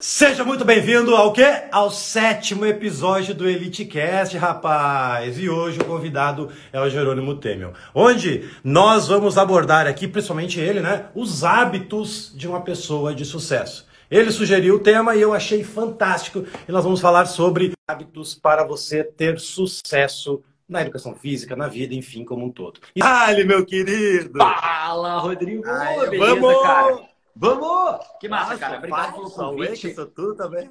Seja muito bem-vindo ao quê? Ao sétimo episódio do EliteCast, rapaz! E hoje o convidado é o Jerônimo Temel, onde nós vamos abordar aqui, principalmente ele, né? Os hábitos de uma pessoa de sucesso. Ele sugeriu o tema e eu achei fantástico. E nós vamos falar sobre hábitos para você ter sucesso na educação física, na vida, enfim, como um todo. E... Meu querido! Fala, Rodrigo! Ai, Beleza, vamos! cara? Vamos! Que massa, Nossa, cara. Obrigado pelo convite. isso tudo também.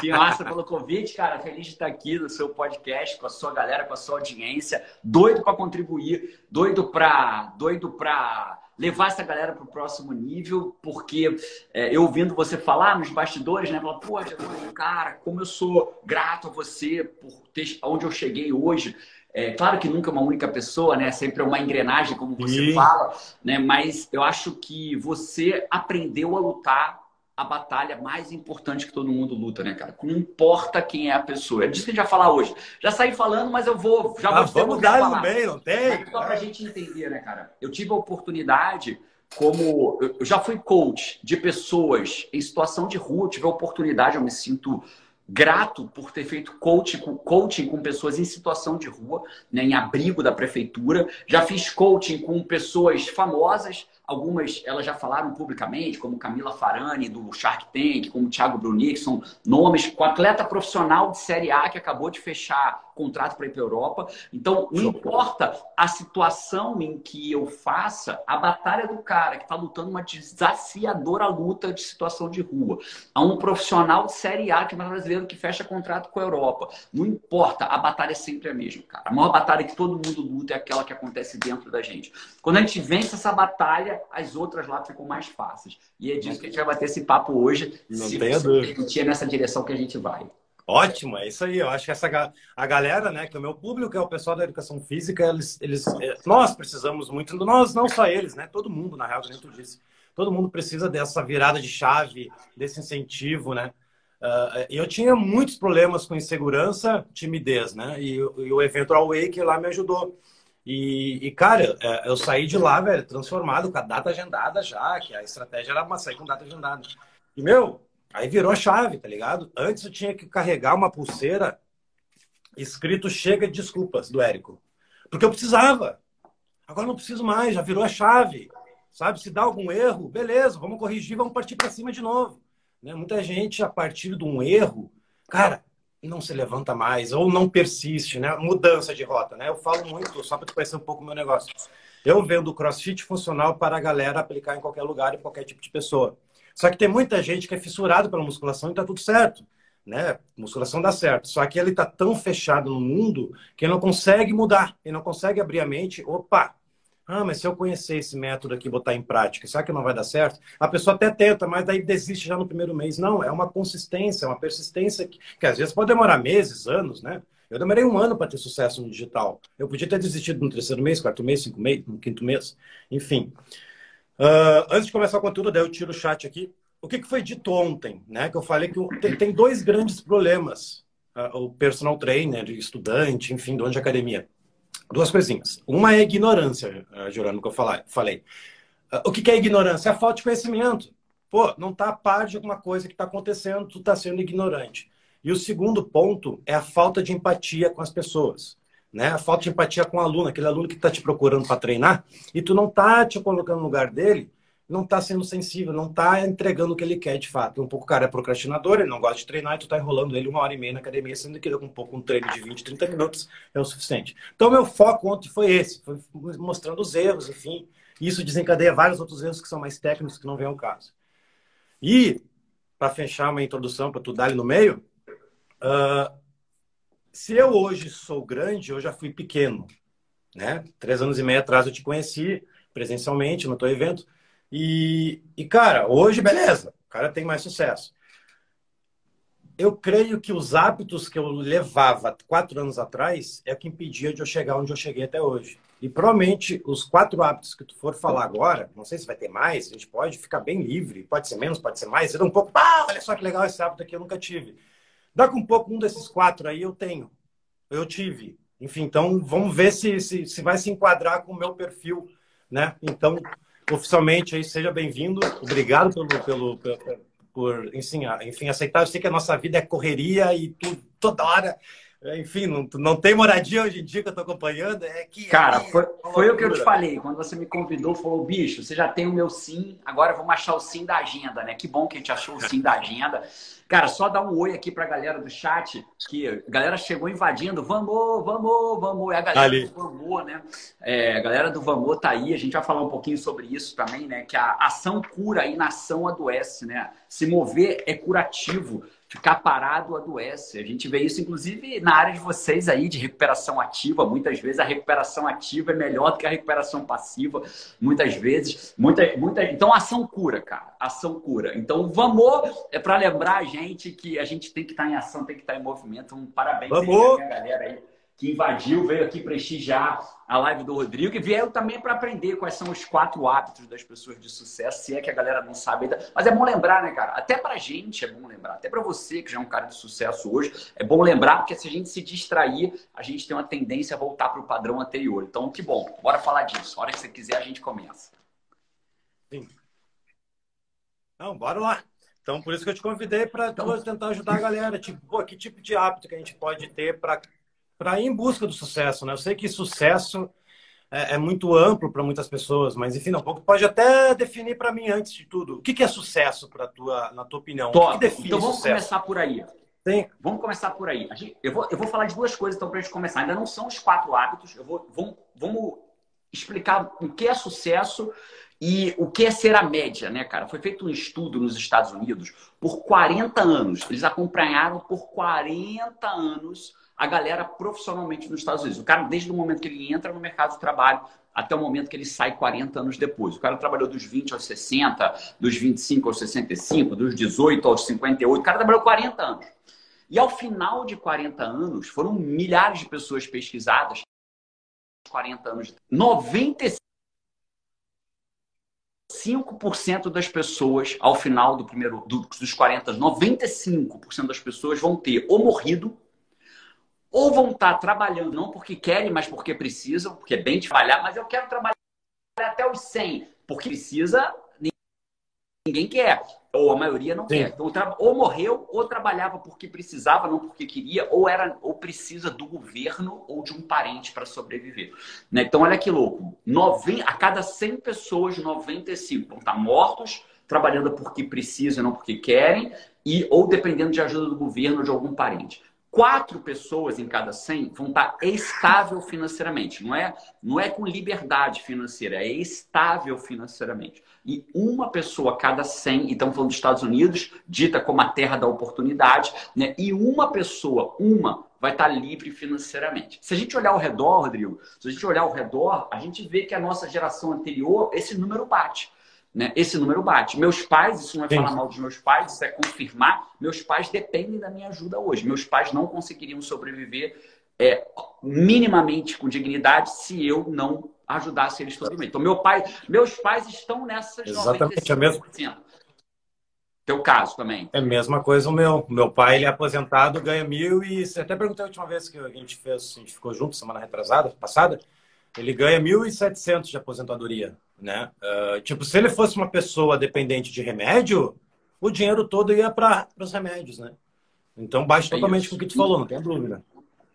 Que massa pelo convite, cara. Feliz de estar aqui no seu podcast, com a sua galera, com a sua audiência. Doido para contribuir, doido para doido pra levar essa galera para o próximo nível, porque é, eu ouvindo você falar nos bastidores, né? Falar, pô, cara, como eu sou grato a você por ter onde eu cheguei hoje. É, claro que nunca é uma única pessoa, né? Sempre é uma engrenagem, como você fala, né? Mas eu acho que você aprendeu a lutar a batalha mais importante que todo mundo luta, né, cara? Não importa quem é a pessoa. É disso que a gente vai falar hoje. Já saí falando, mas eu vou. Já Ah, vou vamos dar no bem, não tem? Mas Só pra gente entender, né, cara? Eu tive a oportunidade, como. Eu já fui coach de pessoas em situação de rua, eu tive a oportunidade, eu me sinto grato por ter feito coaching com, coaching com pessoas em situação de rua, né, em abrigo da prefeitura. Já fiz coaching com pessoas famosas, algumas elas já falaram publicamente, como Camila Farani, do Shark Tank, como Thiago Bruni, que são nomes com atleta profissional de Série A que acabou de fechar contrato para ir para a Europa. Então, não importa a situação em que eu faça, a batalha do cara que está lutando uma desafiadora luta de situação de rua, a um profissional de Série A que é brasileiro que fecha contrato com a Europa. Não importa, a batalha é sempre a mesma, cara. A maior batalha que todo mundo luta é aquela que acontece dentro da gente. Quando a gente vence essa batalha, as outras lá ficam mais fáceis. E é disso que a gente vai bater esse papo hoje, Não se você dúvida. permitir, é nessa direção que a gente vai. Ótimo, é isso aí. Eu acho que essa a galera, né, que é o meu público, é o pessoal da educação física, eles, eles, é, nós precisamos muito, nós não só eles, né, todo mundo na real, dentro disso. Todo mundo precisa dessa virada de chave, desse incentivo, né? E eu tinha muitos problemas com insegurança, timidez, né? E, e o evento All Wake lá me ajudou. E, e, cara, é, eu saí de lá, velho, transformado, com a data agendada já, que a estratégia era uma sair com data agendada. E, meu, aí virou a chave, tá ligado? Antes eu tinha que carregar uma pulseira escrito Chega de Desculpas, do Érico. Porque eu precisava. Agora não preciso mais, já virou a chave. Sabe? Se dá algum erro, beleza, vamos corrigir, vamos partir para cima de novo. Né? Muita gente, a partir de um erro, cara, não se levanta mais ou não persiste, né? Mudança de rota, né? Eu falo muito, só para tu conhecer um pouco o meu negócio. Eu vendo crossfit funcional para a galera aplicar em qualquer lugar, em qualquer tipo de pessoa. Só que tem muita gente que é fissurado pela musculação e tá tudo certo, né? Musculação dá certo. Só que ele tá tão fechado no mundo que ele não consegue mudar, ele não consegue abrir a mente. Opa, ah, mas se eu conhecer esse método aqui e botar em prática, será que não vai dar certo? A pessoa até tenta, mas daí desiste já no primeiro mês. Não, é uma consistência, é uma persistência que, que às vezes pode demorar meses, anos, né? Eu demorei um ano para ter sucesso no digital. Eu podia ter desistido no terceiro mês, quarto mês, cinco mês, no quinto mês, enfim. Ah, antes de começar o conteúdo, daí eu tiro o chat aqui. O que, que foi dito ontem, né? Que eu falei que tem, tem dois grandes problemas. Ah, o personal trainer, estudante, enfim, dono de academia. Duas coisinhas. Uma é ignorância, ah, Jurano, que eu falei. Ah, O que é ignorância? É a falta de conhecimento. Pô, não tá a par de alguma coisa que está acontecendo, tu tá sendo ignorante. E o segundo ponto é a falta de empatia com as pessoas. Né? A falta de empatia com o aluno, aquele aluno que está te procurando para treinar e tu não tá te colocando no lugar dele, não tá sendo sensível, não tá entregando o que ele quer de fato. Um pouco o cara é procrastinador, ele não gosta de treinar e tu tá enrolando ele uma hora e meia na academia, sendo que um pouco um treino de 20, 30 minutos é o suficiente. Então, meu foco ontem foi esse, foi mostrando os erros, enfim. Isso desencadeia vários outros erros que são mais técnicos, que não vem ao caso. E, para fechar uma introdução, para tu dar ali no meio, ah, se eu hoje sou grande, eu já fui pequeno. Né? Três anos e meio atrás eu te conheci presencialmente no teu evento. E, e, cara, hoje, beleza, o cara tem mais sucesso. Eu creio que os hábitos que eu levava quatro anos atrás é o que impedia de eu chegar onde eu cheguei até hoje. E provavelmente os quatro hábitos que tu for falar agora, não sei se vai ter mais, a gente pode ficar bem livre, pode ser menos, pode ser mais, dou um pouco, ah, olha só que legal esse hábito aqui, eu nunca tive. Dá com um pouco um desses quatro aí eu tenho, eu tive. Enfim, então vamos ver se, se, se vai se enquadrar com o meu perfil, né? Então, oficialmente aí, seja bem-vindo, obrigado pelo, pelo, pelo, por enfim, enfim, aceitar. Eu sei que a nossa vida é correria e tudo, toda hora enfim, não, não tem moradia hoje em dia que eu tô acompanhando, é que... Cara, é, foi, foi o que eu te falei, quando você me convidou, falou, bicho, você já tem o meu sim, agora vamos achar o sim da agenda, né? Que bom que a gente achou o sim da agenda. Cara, só dar um oi aqui pra galera do chat, que a galera chegou invadindo, vamos, vamos, vamos, é a galera Ali. do Vamos, né? É, a galera do Vamos tá aí, a gente vai falar um pouquinho sobre isso também, né? Que a ação cura e inação adoece, né? Se mover é curativo ficar parado adoece. A gente vê isso, inclusive, na área de vocês aí, de recuperação ativa. Muitas vezes a recuperação ativa é melhor do que a recuperação passiva. Muitas vezes. Muita, muita... Então, ação cura, cara. Ação cura. Então, vamos é para lembrar a gente que a gente tem que estar tá em ação, tem que estar tá em movimento. Um parabéns vamos. aí, galera aí que invadiu, veio aqui prestigiar a live do Rodrigo e vieram também para aprender quais são os quatro hábitos das pessoas de sucesso, se é que a galera não sabe ainda. Mas é bom lembrar, né, cara? Até pra gente é bom lembrar, até para você que já é um cara de sucesso hoje, é bom lembrar, porque se a gente se distrair, a gente tem uma tendência a voltar para o padrão anterior. Então, que bom. Bora falar disso. A hora que você quiser, a gente começa. Sim. Não, bora lá. Então, por isso que eu te convidei para então... tentar ajudar a galera. Tipo, pô, que tipo de hábito que a gente pode ter para para ir em busca do sucesso, né? Eu sei que sucesso é, é muito amplo para muitas pessoas, mas enfim, não, pode até definir para mim antes de tudo. O que, que é sucesso para tua, na tua opinião? Top. O que, define então vamos sucesso? começar por aí. Sim. Vamos começar por aí. Eu vou, eu vou falar de duas coisas então para a gente começar. Ainda não são os quatro hábitos. Eu vou, vamos, vamos explicar o que é sucesso e o que é ser a média, né, cara? Foi feito um estudo nos Estados Unidos por 40 anos. Eles acompanharam por 40 anos a galera profissionalmente nos Estados Unidos. O cara, desde o momento que ele entra no mercado de trabalho até o momento que ele sai 40 anos depois. O cara trabalhou dos 20 aos 60, dos 25 aos 65, dos 18 aos 58. O cara trabalhou 40 anos. E ao final de 40 anos, foram milhares de pessoas pesquisadas. 40 anos. 95% das pessoas, ao final do primeiro, dos 40 anos, 95% das pessoas vão ter ou morrido ou vão estar trabalhando não porque querem, mas porque precisam, porque é bem trabalhar, mas eu quero trabalhar até os 100, porque precisa, ninguém quer, ou a maioria não Sim. quer. Então, ou morreu, ou trabalhava porque precisava, não porque queria, ou era ou precisa do governo ou de um parente para sobreviver. Né? Então, olha que louco, Nove... a cada 100 pessoas, 95 vão estar mortos, trabalhando porque precisam, não porque querem, e ou dependendo de ajuda do governo ou de algum parente quatro pessoas em cada 100 vão estar estável financeiramente. Não é, não é com liberdade financeira, é estável financeiramente. E uma pessoa a cada 100, e estamos falando dos Estados Unidos, dita como a terra da oportunidade, né? e uma pessoa, uma, vai estar livre financeiramente. Se a gente olhar ao redor, Rodrigo, se a gente olhar ao redor, a gente vê que a nossa geração anterior, esse número bate. Né? Esse número bate. Meus pais, isso não é Sim. falar mal dos meus pais, isso é confirmar. Meus pais dependem da minha ajuda hoje. Meus pais não conseguiriam sobreviver é, minimamente com dignidade se eu não ajudasse eles todo Então, meu pai, meus pais estão nessas Exatamente, 95%. É mesmo. Teu caso também. É a mesma coisa o meu. Meu pai, ele é aposentado, ganha mil e... Até perguntei a última vez que a gente fez, a gente ficou junto, semana retrasada, passada, ele ganha 1.700 de aposentadoria né? Uh, tipo, se ele fosse uma pessoa dependente de remédio, o dinheiro todo ia para os remédios, né? Então bate é totalmente isso. com o que tu falou, não tem dúvida.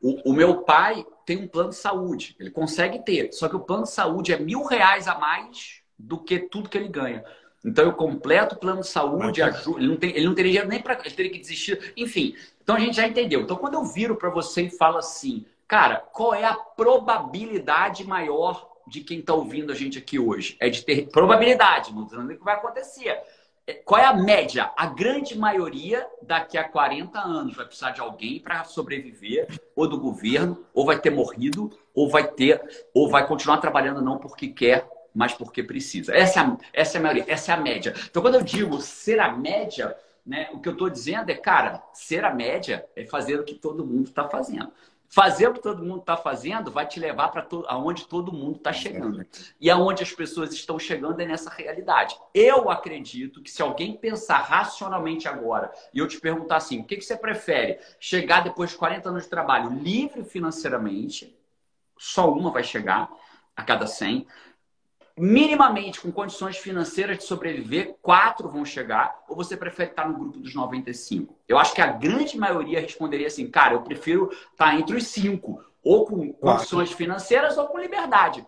O, o, meu pai tem um plano de saúde, ele consegue ter, só que o plano de saúde é mil reais a mais do que tudo que ele ganha. Então eu completo o plano de saúde, ajuda, ele, não tem, ele não teria dinheiro nem para ele teria que desistir, enfim. Então a gente já entendeu. Então quando eu viro para você e falo assim, cara, qual é a probabilidade maior de quem está ouvindo a gente aqui hoje. É de ter probabilidade, não dizendo o que vai acontecer. É, qual é a média? A grande maioria, daqui a 40 anos, vai precisar de alguém para sobreviver, ou do governo, ou vai ter morrido, ou vai ter, ou vai continuar trabalhando não porque quer, mas porque precisa. Essa é a, essa é a maioria, essa é a média. Então, quando eu digo ser a média, né, o que eu estou dizendo é, cara, ser a média é fazer o que todo mundo está fazendo. Fazer o que todo mundo está fazendo vai te levar para to aonde todo mundo está chegando. E aonde as pessoas estão chegando é nessa realidade. Eu acredito que se alguém pensar racionalmente agora e eu te perguntar assim, o que, que você prefere? Chegar depois de 40 anos de trabalho livre financeiramente, só uma vai chegar a cada 100, minimamente com condições financeiras de sobreviver, quatro vão chegar, ou você prefere estar no grupo dos 95? Eu acho que a grande maioria responderia assim, cara, eu prefiro estar entre os cinco, ou com condições financeiras ou com liberdade.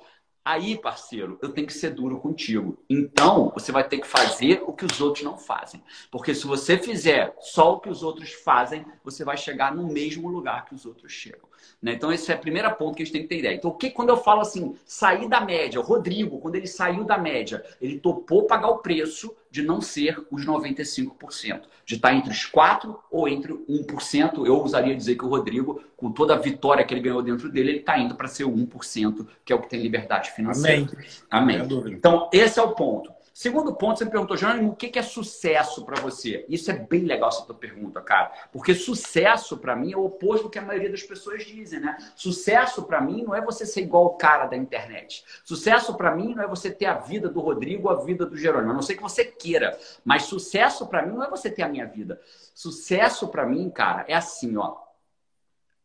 Aí, parceiro, eu tenho que ser duro contigo. Então, você vai ter que fazer o que os outros não fazem. Porque se você fizer só o que os outros fazem, você vai chegar no mesmo lugar que os outros chegam. Né? Então, esse é o primeiro ponto que a gente tem que ter ideia. Então, o que quando eu falo assim, sair da média, o Rodrigo, quando ele saiu da média, ele topou pagar o preço de não ser os 95%, de estar entre os 4% ou entre 1%. Eu ousaria dizer que o Rodrigo, com toda a vitória que ele ganhou dentro dele, ele está indo para ser o 1%, que é o que tem liberdade financeira. Amém. Amém. Então, esse é o ponto. Segundo ponto, você me perguntou, Jerônimo, o que é sucesso para você? Isso é bem legal essa tua pergunta, cara. Porque sucesso para mim é o oposto do que a maioria das pessoas dizem, né? Sucesso para mim não é você ser igual o cara da internet. Sucesso para mim não é você ter a vida do Rodrigo, a vida do Jerônimo. A não sei que você queira, mas sucesso para mim não é você ter a minha vida. Sucesso para mim, cara, é assim, ó.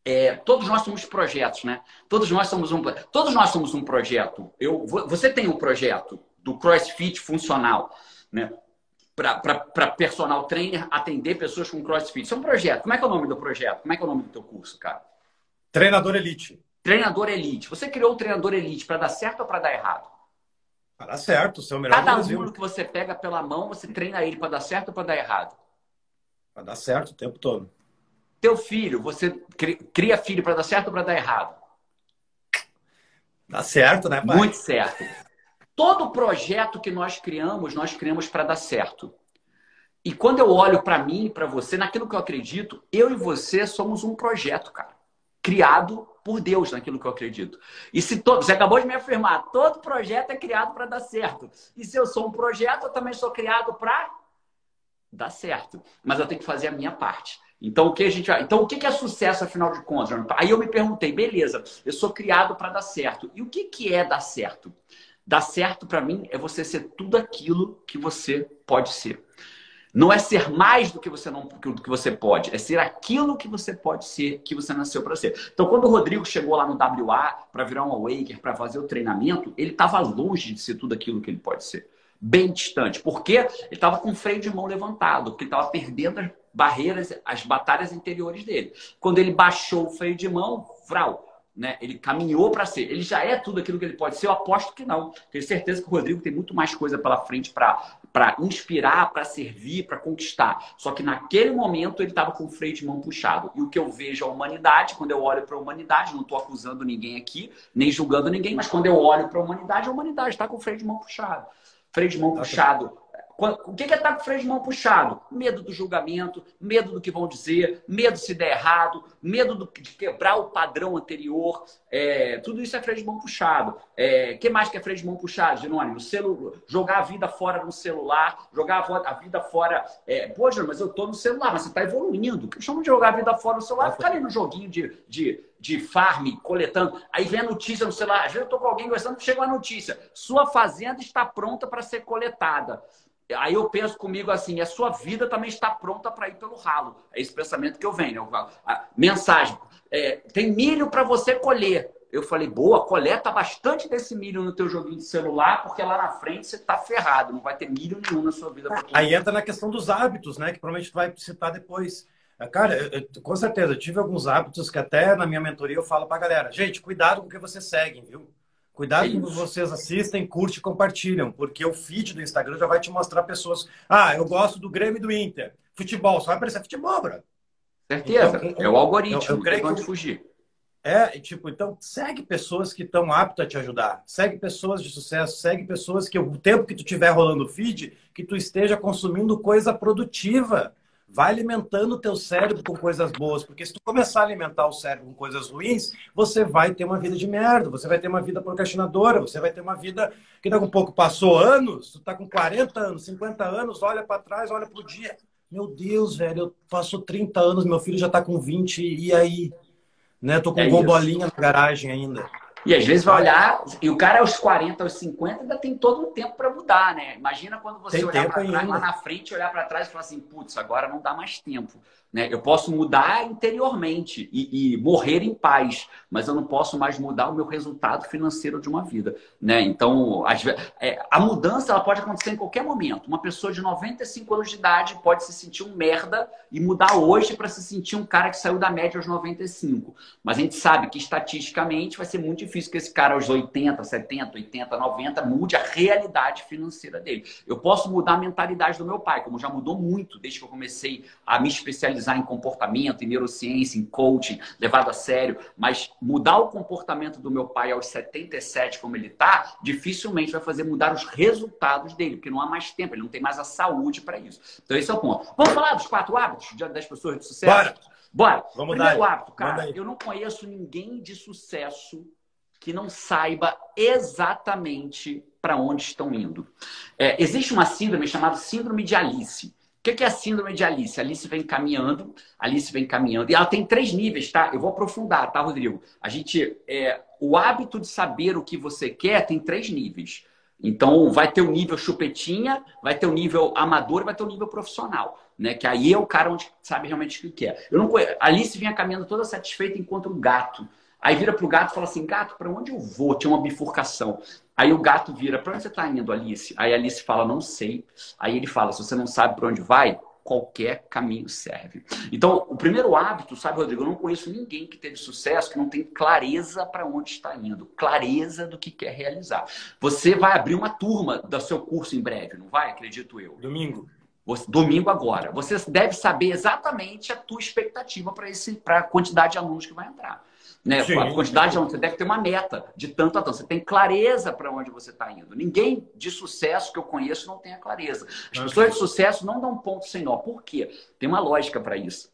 É, todos nós somos projetos, né? Todos nós somos um, todos nós somos um projeto. Eu, você tem um projeto do CrossFit funcional, né? Para personal trainer atender pessoas com CrossFit. Isso é um projeto. Como é que é o nome do projeto? Como é que é o nome do teu curso, cara? Treinador Elite. Treinador Elite. Você criou o Treinador Elite para dar certo ou para dar errado? Para dar certo, seu melhor Cada aluno que você pega pela mão, você treina ele para dar certo ou para dar errado? Para dar certo o tempo todo. Teu filho, você cria filho para dar certo ou para dar errado? Dá certo, né, pai? Muito certo. Todo projeto que nós criamos, nós criamos para dar certo. E quando eu olho para mim para você, naquilo que eu acredito, eu e você somos um projeto, cara. Criado por Deus naquilo que eu acredito. E se todo, você acabou de me afirmar, todo projeto é criado para dar certo. E se eu sou um projeto, eu também sou criado para dar certo. Mas eu tenho que fazer a minha parte. Então o que a gente, então o que é sucesso afinal de contas? Aí eu me perguntei, beleza? Eu sou criado para dar certo. E o que é dar certo? Dar certo para mim é você ser tudo aquilo que você pode ser. Não é ser mais do que você não do que você pode, é ser aquilo que você pode ser, que você nasceu para ser. Então, quando o Rodrigo chegou lá no WA para virar um awaker, para fazer o treinamento, ele estava longe de ser tudo aquilo que ele pode ser. Bem distante. Porque ele estava com o freio de mão levantado, porque ele estava perdendo as barreiras, as batalhas interiores dele. Quando ele baixou o freio de mão, vral, né? Ele caminhou para ser. Ele já é tudo aquilo que ele pode ser. Eu aposto que não. Tenho certeza que o Rodrigo tem muito mais coisa pela frente para inspirar, para servir, para conquistar. Só que naquele momento ele estava com o freio de mão puxado. E o que eu vejo a humanidade, quando eu olho para a humanidade, não estou acusando ninguém aqui, nem julgando ninguém, mas quando eu olho para a humanidade, a humanidade está com o freio de mão puxado. Freio de mão puxado o que é estar com o freio de mão puxado? Medo do julgamento, medo do que vão dizer, medo se der errado, medo do, de quebrar o padrão anterior. É, tudo isso é freio de mão puxado. O é, que mais que é freio de mão puxado, Genônimo? Celu, jogar a vida fora no celular, jogar a vida fora. É, Pô, Genônimo, mas eu estou no celular, mas você está evoluindo. O que chama de jogar a vida fora no celular? Ficar ali no joguinho de, de, de farm, coletando. Aí vem a notícia no celular. Às vezes eu estou com alguém conversando, chega uma notícia. Sua fazenda está pronta para ser coletada. Aí eu penso comigo assim, a sua vida também está pronta para ir pelo ralo. É esse pensamento que eu venho. Né? Mensagem. É, tem milho para você colher. Eu falei, boa, coleta bastante desse milho no teu joguinho de celular, porque lá na frente você está ferrado, não vai ter milho nenhum na sua vida. Aí entra na questão dos hábitos, né? Que provavelmente tu vai citar depois. É, cara, eu, com certeza, eu tive alguns hábitos que até na minha mentoria eu falo pra galera, gente, cuidado com o que vocês seguem, viu? Cuidado com vocês assistem, curte e compartilham, porque o feed do Instagram já vai te mostrar pessoas. Ah, eu gosto do Grêmio e do Inter. Futebol, só vai aparecer futebol, bro. Certeza. Então, é o algoritmo, eu, eu creio não que fugir. É, tipo, então segue pessoas que estão aptas a te ajudar. Segue pessoas de sucesso, segue pessoas que o tempo que tu tiver rolando o feed, que tu esteja consumindo coisa produtiva. Vai alimentando o teu cérebro com coisas boas, porque se tu começar a alimentar o cérebro com coisas ruins, você vai ter uma vida de merda, você vai ter uma vida procrastinadora, você vai ter uma vida que daqui a um pouco passou anos, tu tá com 40 anos, 50 anos, olha para trás, olha pro dia. Meu Deus, velho, eu passo 30 anos, meu filho já tá com 20, e aí? Né? Tô com é bolinha na garagem ainda. E às vezes vai olhar, e o cara aos 40, aos 50 ainda tem todo um tempo para mudar, né? Imagina quando você tem olhar para trás lá na frente, olhar para trás e falar assim, putz, agora não dá mais tempo. Né? Eu posso mudar interiormente e, e, morrer em paz, mas eu não posso mais mudar o meu resultado financeiro de uma vida. Né? Então, é, a mudança ela pode acontecer em qualquer momento. Uma pessoa de 95 anos de idade pode se sentir um merda e mudar hoje para se sentir um cara que saiu da média aos 95. Mas a gente sabe que estatisticamente vai ser muito difícil que esse cara aos 80, 70, 80, 90 mude a realidade financeira dele. Eu posso mudar a mentalidade do meu pai, como já mudou muito desde que eu comecei a me especializar especializar em comportamento, em neurociência, em coaching, levado a sério, mas mudar o comportamento do meu pai aos 77, como ele está, dificilmente vai fazer mudar os resultados dele, porque não há mais tempo, ele não tem mais a saúde para isso. Então, esse é o ponto. Vamos falar dos quatro hábitos das pessoas de sucesso? Bora! Bora! Vamos Primeiro dar. hábito, cara, eu não conheço ninguém de sucesso que não saiba exatamente para onde estão indo. É, existe uma síndrome chamada síndrome de Alice. O que é a síndrome de Alice? Alice vem caminhando, Alice vem caminhando, e ela tem três níveis, tá? Eu vou aprofundar, tá, Rodrigo? A gente, é, o hábito de saber o que você quer tem três níveis. Então, vai ter o nível chupetinha, vai ter o nível amador vai ter o nível profissional, né? Que aí é o cara onde sabe realmente o que quer. Eu não conheço. Alice vinha caminhando toda satisfeita enquanto um gato. Aí vira pro gato e fala assim: gato, para onde eu vou? Tinha uma bifurcação. Aí o gato vira: para onde você está indo, Alice? Aí a Alice fala: não sei. Aí ele fala: se você não sabe para onde vai, qualquer caminho serve. Então, o primeiro hábito, sabe, Rodrigo? Eu não conheço ninguém que teve sucesso que não tem clareza para onde está indo, clareza do que quer realizar. Você vai abrir uma turma do seu curso em breve, não vai? Acredito eu. Domingo. Você, domingo agora. Você deve saber exatamente a tua expectativa para a quantidade de alunos que vai entrar. Né? Sim, a quantidade, sim. você deve ter uma meta de tanto a tanto. Você tem clareza para onde você está indo. Ninguém de sucesso que eu conheço não tem a clareza. As pessoas de sucesso não dão ponto sem nó. Por quê? Tem uma lógica para isso.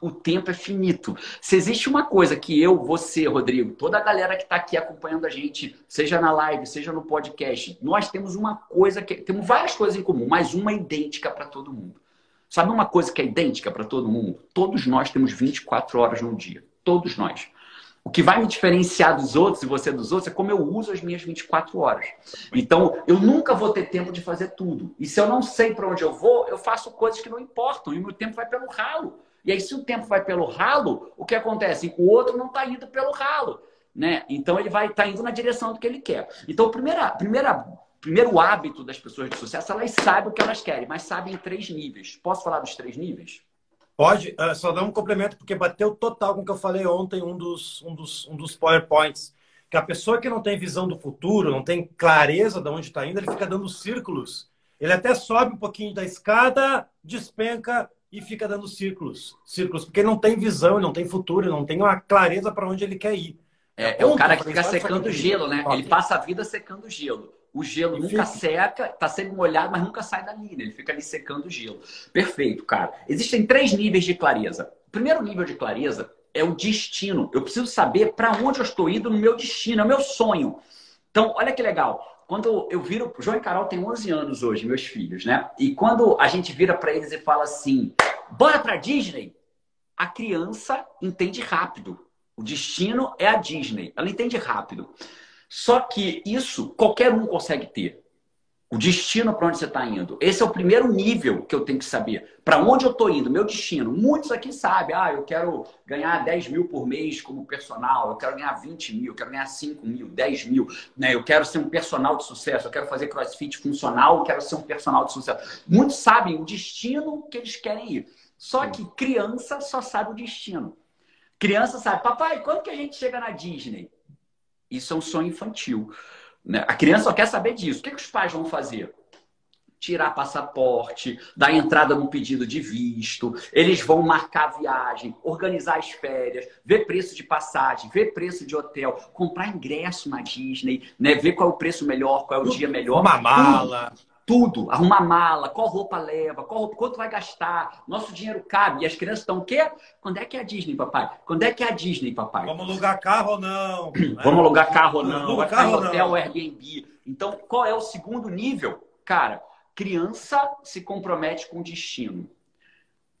o tempo é finito. Se existe uma coisa que eu, você, Rodrigo, toda a galera que está aqui acompanhando a gente, seja na live, seja no podcast, nós temos uma coisa que. Temos várias coisas em comum, mas uma idêntica para todo mundo. Sabe uma coisa que é idêntica para todo mundo? Todos nós temos 24 horas no dia. Todos nós. O que vai me diferenciar dos outros e você dos outros é como eu uso as minhas 24 horas. Então, eu nunca vou ter tempo de fazer tudo. E se eu não sei para onde eu vou, eu faço coisas que não importam. E o meu tempo vai pelo ralo. E aí, se o tempo vai pelo ralo, o que acontece? O outro não está indo pelo ralo. Né? Então, ele vai estar tá indo na direção do que ele quer. Então, o primeiro, primeira, primeiro hábito das pessoas de sucesso, elas sabem o que elas querem, mas sabem em três níveis. Posso falar dos três níveis? Pode, uh, só dar um complemento, porque bateu total com o que eu falei ontem, um dos, um dos, um dos PowerPoints. Que a pessoa que não tem visão do futuro, não tem clareza de onde está indo, ele fica dando círculos. Ele até sobe um pouquinho da escada, despenca e fica dando círculos. Círculos, porque ele não tem visão, ele não tem futuro, ele não tem uma clareza para onde ele quer ir. É, é o cara que fica secando gelo, né? Ele passa a vida secando gelo. O gelo e nunca fica... seca, tá sempre molhado, mas nunca sai dali, né? Ele fica ali secando o gelo. Perfeito, cara. Existem três níveis de clareza. O primeiro nível de clareza é o destino. Eu preciso saber para onde eu estou indo no meu destino, é o meu sonho. Então, olha que legal. Quando eu viro, João e Carol têm 11 anos hoje, meus filhos, né? E quando a gente vira para eles e fala assim: "Bora para Disney", a criança entende rápido. O destino é a Disney. Ela entende rápido. Só que isso qualquer um consegue ter. O destino para onde você está indo. Esse é o primeiro nível que eu tenho que saber. Para onde eu estou indo, meu destino. Muitos aqui sabem, ah, eu quero ganhar 10 mil por mês como personal, eu quero ganhar 20 mil, eu quero ganhar 5 mil, 10 mil, né? eu quero ser um personal de sucesso, eu quero fazer crossfit funcional, eu quero ser um personal de sucesso. Muitos sabem o destino que eles querem ir. Só que criança só sabe o destino. Criança sabe, papai, quando que a gente chega na Disney? Isso é um sonho infantil. Né? A criança só quer saber disso. O que, que os pais vão fazer? Tirar passaporte, dar entrada no pedido de visto, eles vão marcar a viagem, organizar as férias, ver preço de passagem, ver preço de hotel, comprar ingresso na Disney, né? ver qual é o preço melhor, qual é o dia melhor. Uma mala tudo, arrumar mala, qual roupa leva, qual roupa, quanto vai gastar, nosso dinheiro cabe. E as crianças estão o quê? Quando é que é a Disney, papai? Quando é que é a Disney, papai? Vamos alugar carro ou não? Vamos alugar carro ou não? Vai ficar em hotel Airbnb. Então, qual é o segundo nível? Cara, criança se compromete com o destino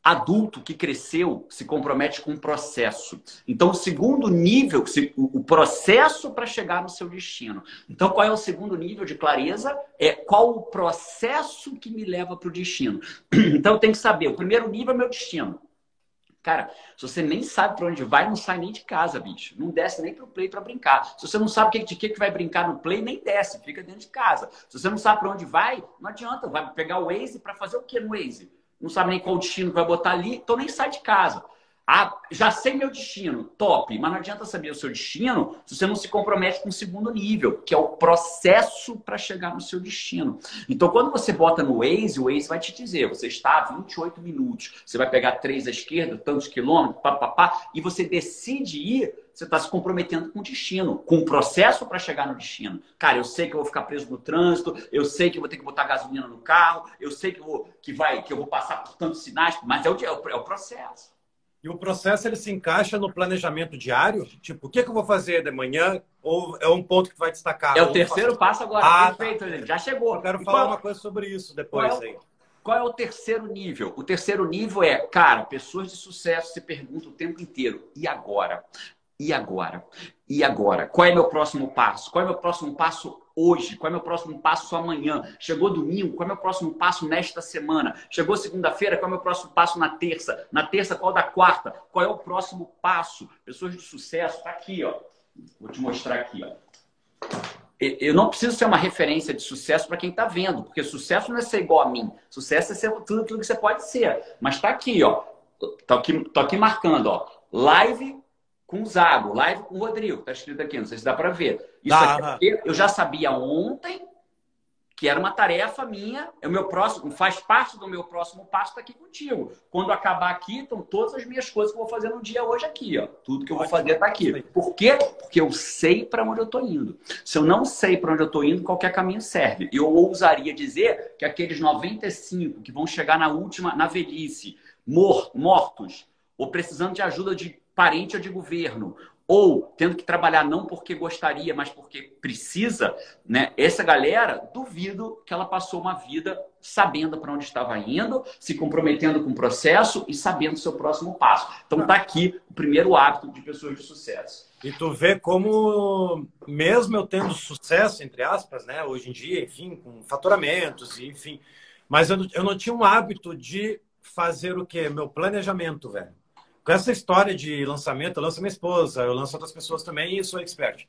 adulto que cresceu se compromete com o processo. Então, o segundo nível, o processo para chegar no seu destino. Então, qual é o segundo nível de clareza? É qual o processo que me leva para o destino. Então, eu tenho que saber, o primeiro nível é meu destino. Cara, se você nem sabe para onde vai, não sai nem de casa, bicho. Não desce nem pro play para brincar. Se você não sabe de que, que vai brincar no play, nem desce, fica dentro de casa. Se você não sabe para onde vai, não adianta. Vai pegar o Waze para fazer o que no Waze? Não sabe nem qual destino vai botar ali, então nem sai de casa. Ah, já sei meu destino, top, mas não adianta saber o seu destino se você não se compromete com o segundo nível, que é o processo para chegar no seu destino. Então, quando você bota no Waze, o Waze vai te dizer: você está a 28 minutos, você vai pegar três à esquerda, tantos quilômetros, papapá, e você decide ir, você está se comprometendo com o destino, com o processo para chegar no destino. Cara, eu sei que eu vou ficar preso no trânsito, eu sei que eu vou ter que botar gasolina no carro, eu sei que, eu vou, que, vai, que eu vou passar por tantos sinais, mas é o, é o processo. E o processo ele se encaixa no planejamento diário? Tipo, o que, é que eu vou fazer de manhã? Ou é um ponto que vai destacar? É o terceiro passo agora. Ah, Perfeito, tá. já chegou. Eu quero e falar qual... uma coisa sobre isso depois qual é, o... qual é o terceiro nível? O terceiro nível é, cara, pessoas de sucesso se perguntam o tempo inteiro: e agora? E agora? E agora? Qual é meu próximo passo? Qual é meu próximo passo hoje? Qual é meu próximo passo amanhã? Chegou domingo, qual é meu próximo passo nesta semana? Chegou segunda-feira, qual é meu próximo passo na terça? Na terça, qual da quarta? Qual é o próximo passo? Pessoas de sucesso, tá aqui, ó. Vou te mostrar aqui, ó. Eu não preciso ser uma referência de sucesso para quem está vendo, porque sucesso não é ser igual a mim. Sucesso é ser tudo aquilo que você pode ser. Mas está aqui, ó. Tô aqui, tô aqui marcando, ó. Live com o Zago, live com o Rodrigo, tá escrito aqui, não sei se dá para ver. Isso ah, aqui, eu já sabia ontem que era uma tarefa minha, é o meu próximo, faz parte do meu próximo passo tá aqui contigo. Quando acabar aqui, estão todas as minhas coisas que eu vou fazer no dia hoje aqui, ó. Tudo que eu vou fazer tá aqui. Por quê? Porque eu sei para onde eu tô indo. Se eu não sei para onde eu tô indo, qualquer caminho serve. Eu ousaria dizer que aqueles 95 que vão chegar na última, na velhice, mortos, ou precisando de ajuda de parente ou de governo, ou tendo que trabalhar não porque gostaria, mas porque precisa, né? Essa galera, duvido que ela passou uma vida sabendo para onde estava indo, se comprometendo com o processo e sabendo o seu próximo passo. Então tá aqui o primeiro hábito de pessoas de sucesso. E tu vê como, mesmo eu tendo sucesso, entre aspas, né, hoje em dia, enfim, com faturamentos, enfim, mas eu, eu não tinha um hábito de fazer o quê? Meu planejamento, velho com essa história de lançamento, eu lanço minha esposa, eu lanço outras pessoas também e sou expert.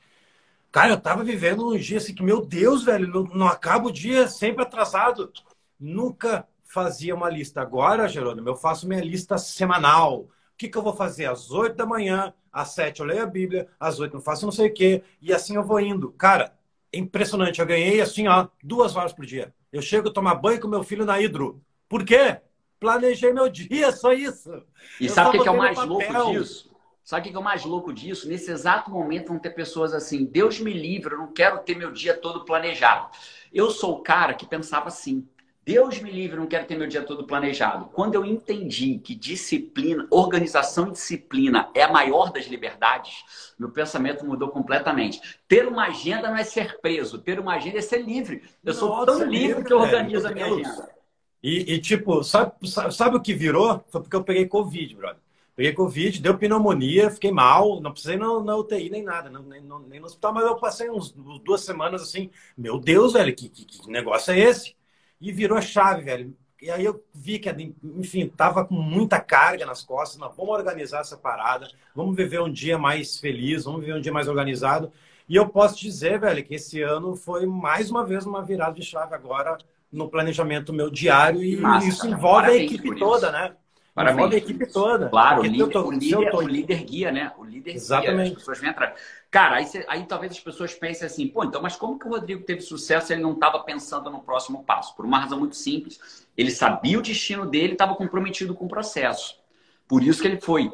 Cara, eu tava vivendo um dia assim que, meu Deus, velho, não, não acaba o dia sempre atrasado. Nunca fazia uma lista. Agora, Jerônimo, eu faço minha lista semanal. O que, que eu vou fazer? Às 8 da manhã, às 7 eu leio a Bíblia, às 8 eu faço não sei o quê, e assim eu vou indo. Cara, impressionante. Eu ganhei assim, ó, duas horas por dia. Eu chego a tomar banho com meu filho na hidro. Por quê? Planejei meu dia, só isso. E eu sabe o que, que é o mais louco disso? Sabe o que é o mais louco disso? Nesse exato momento vão ter pessoas assim: Deus me livre, eu não quero ter meu dia todo planejado. Eu sou o cara que pensava assim: Deus me livre, eu não quero ter meu dia todo planejado. Quando eu entendi que disciplina, organização e disciplina é a maior das liberdades, meu pensamento mudou completamente. Ter uma agenda não é ser preso, ter uma agenda é ser livre. Eu sou Nossa, tão livre que eu organizo a minha agenda. E, e, tipo, sabe, sabe o que virou? Foi porque eu peguei Covid, brother. Peguei Covid, deu pneumonia, fiquei mal, não precisei na, na UTI nem nada, não, nem, no, nem no hospital, mas eu passei uns duas semanas assim, meu Deus, velho, que, que, que negócio é esse? E virou a chave, velho. E aí eu vi que, enfim, tava com muita carga nas costas, não, vamos organizar essa parada, vamos viver um dia mais feliz, vamos viver um dia mais organizado. E eu posso dizer, velho, que esse ano foi mais uma vez uma virada de chave agora no planejamento meu diário e Massa, isso envolve a equipe toda, né? Parabéns. Envolve a equipe toda. Claro, o líder, tô, o, líder, tô... o líder, guia, né? O líder Exatamente. guia, as pessoas vêm atrás. Cara, aí, aí talvez as pessoas pensem assim, pô, então, mas como que o Rodrigo teve sucesso se ele não estava pensando no próximo passo? Por uma razão muito simples. Ele sabia o destino dele, estava comprometido com o processo. Por isso que ele foi.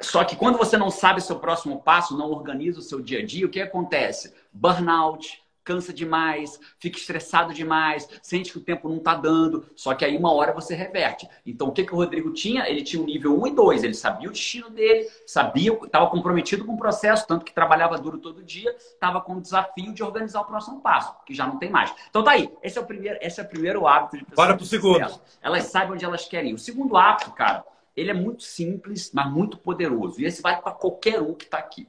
Só que quando você não sabe o seu próximo passo, não organiza o seu dia a dia, o que acontece? Burnout, cansa demais, fica estressado demais, sente que o tempo não está dando, só que aí uma hora você reverte. Então o que, que o Rodrigo tinha? Ele tinha o um nível 1 e 2, ele sabia o destino dele, sabia, estava comprometido com o processo, tanto que trabalhava duro todo dia, estava com o desafio de organizar o próximo passo, que já não tem mais. Então tá aí, esse é o primeiro, esse é o primeiro hábito de pessoas. Bora pro segundo. Elas sabem onde elas querem ir. O segundo hábito, cara, ele é muito simples, mas muito poderoso. E esse vai para qualquer um que está aqui.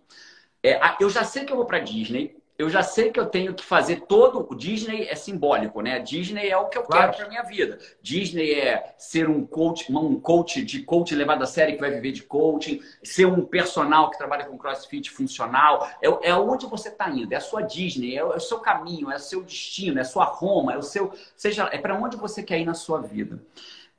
É, eu já sei que eu vou para Disney, eu já sei que eu tenho que fazer todo. O Disney é simbólico, né? Disney é o que eu claro. quero para minha vida. Disney é ser um coach, um coach de coach levado a sério que vai viver de coaching, ser um personal que trabalha com crossfit funcional. É, é onde você está indo, é a sua Disney, é o, é o, seu caminho, é o seu destino, é a sua Roma, é o seu. Seja, é para onde você quer ir na sua vida.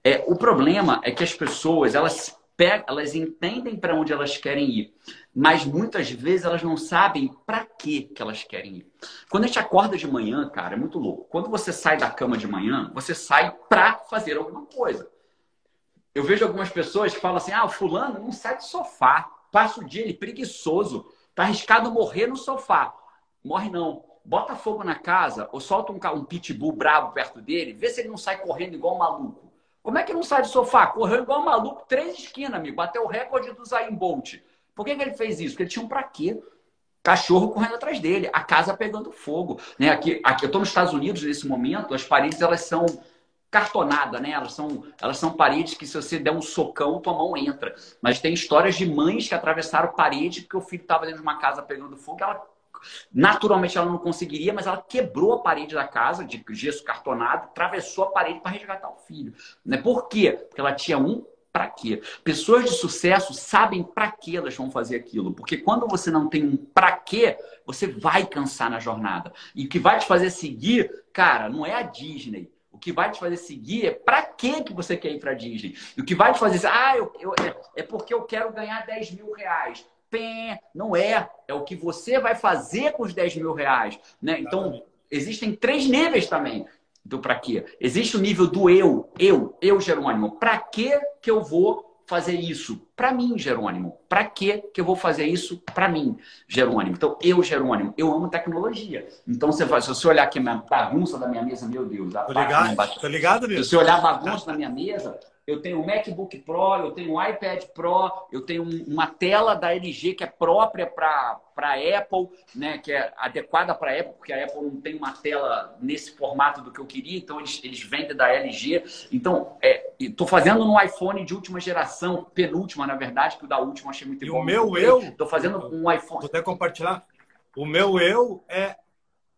É, o problema é que as pessoas, elas pegam, elas entendem para onde elas querem ir mas muitas vezes elas não sabem para que que elas querem ir. Quando a gente acorda de manhã, cara, é muito louco. Quando você sai da cama de manhã, você sai para fazer alguma coisa. Eu vejo algumas pessoas que falam assim: "Ah, o fulano não sai do sofá, passa o dia ele preguiçoso, tá arriscado morrer no sofá". Morre não. Bota fogo na casa ou solta um, um pitbull brabo perto dele, vê se ele não sai correndo igual um maluco. Como é que não sai do sofá? Correu igual um maluco, três esquinas, amigo. Bateu o recorde do Zayn Bolt. Por que, que ele fez isso? Porque ele tinha um pra quê? Cachorro correndo atrás dele, a casa pegando fogo. Né? Aqui, aqui eu estou nos Estados Unidos nesse momento, as paredes elas são cartonadas, né? Elas são, elas são paredes que se você der um socão, tua mão entra. Mas tem histórias de mães que atravessaram parede porque o filho estava dentro de uma casa pegando fogo, ela naturalmente ela não conseguiria, mas ela quebrou a parede da casa de gesso cartonado, atravessou a parede para resgatar o filho. Né? Por quê? Porque ela tinha um para quê. Pessoas de sucesso sabem para que elas vão fazer aquilo, porque quando você não tem um para quê, você vai cansar na jornada. E o que vai te fazer seguir, cara, não é a Disney. O que vai te fazer seguir é para que que você quer ir para Disney. E o que vai te fazer, ah, eu, eu, é, é porque eu quero ganhar 10 mil reais. Pé, não é. É o que você vai fazer com os 10 mil reais. Né? Então, existem três níveis também do para quê. Existe o nível do eu, eu, eu, Jerônimo. Para que que eu vou fazer isso? Para mim, Jerônimo. Para que que eu vou fazer isso para mim, Jerônimo? Então, eu, Jerônimo, eu amo tecnologia. Então, você vai, se você olhar aqui a bagunça da minha mesa, meu Deus. Tô ligado, tô ligado nisso. Se você olhar a bagunça da minha mesa, eu tenho um MacBook Pro, eu tenho um iPad Pro, eu tenho uma tela da LG que é própria para Apple, né, que é adequada para Apple, porque a Apple não tem uma tela nesse formato do que eu queria, então eles, eles vendem da LG. Então, estou é, fazendo um iPhone de última geração, penúltima, na verdade, que o da última achei muito e bom. o meu eu... Estou fazendo um iPhone... Vou até compartilhar. O meu eu é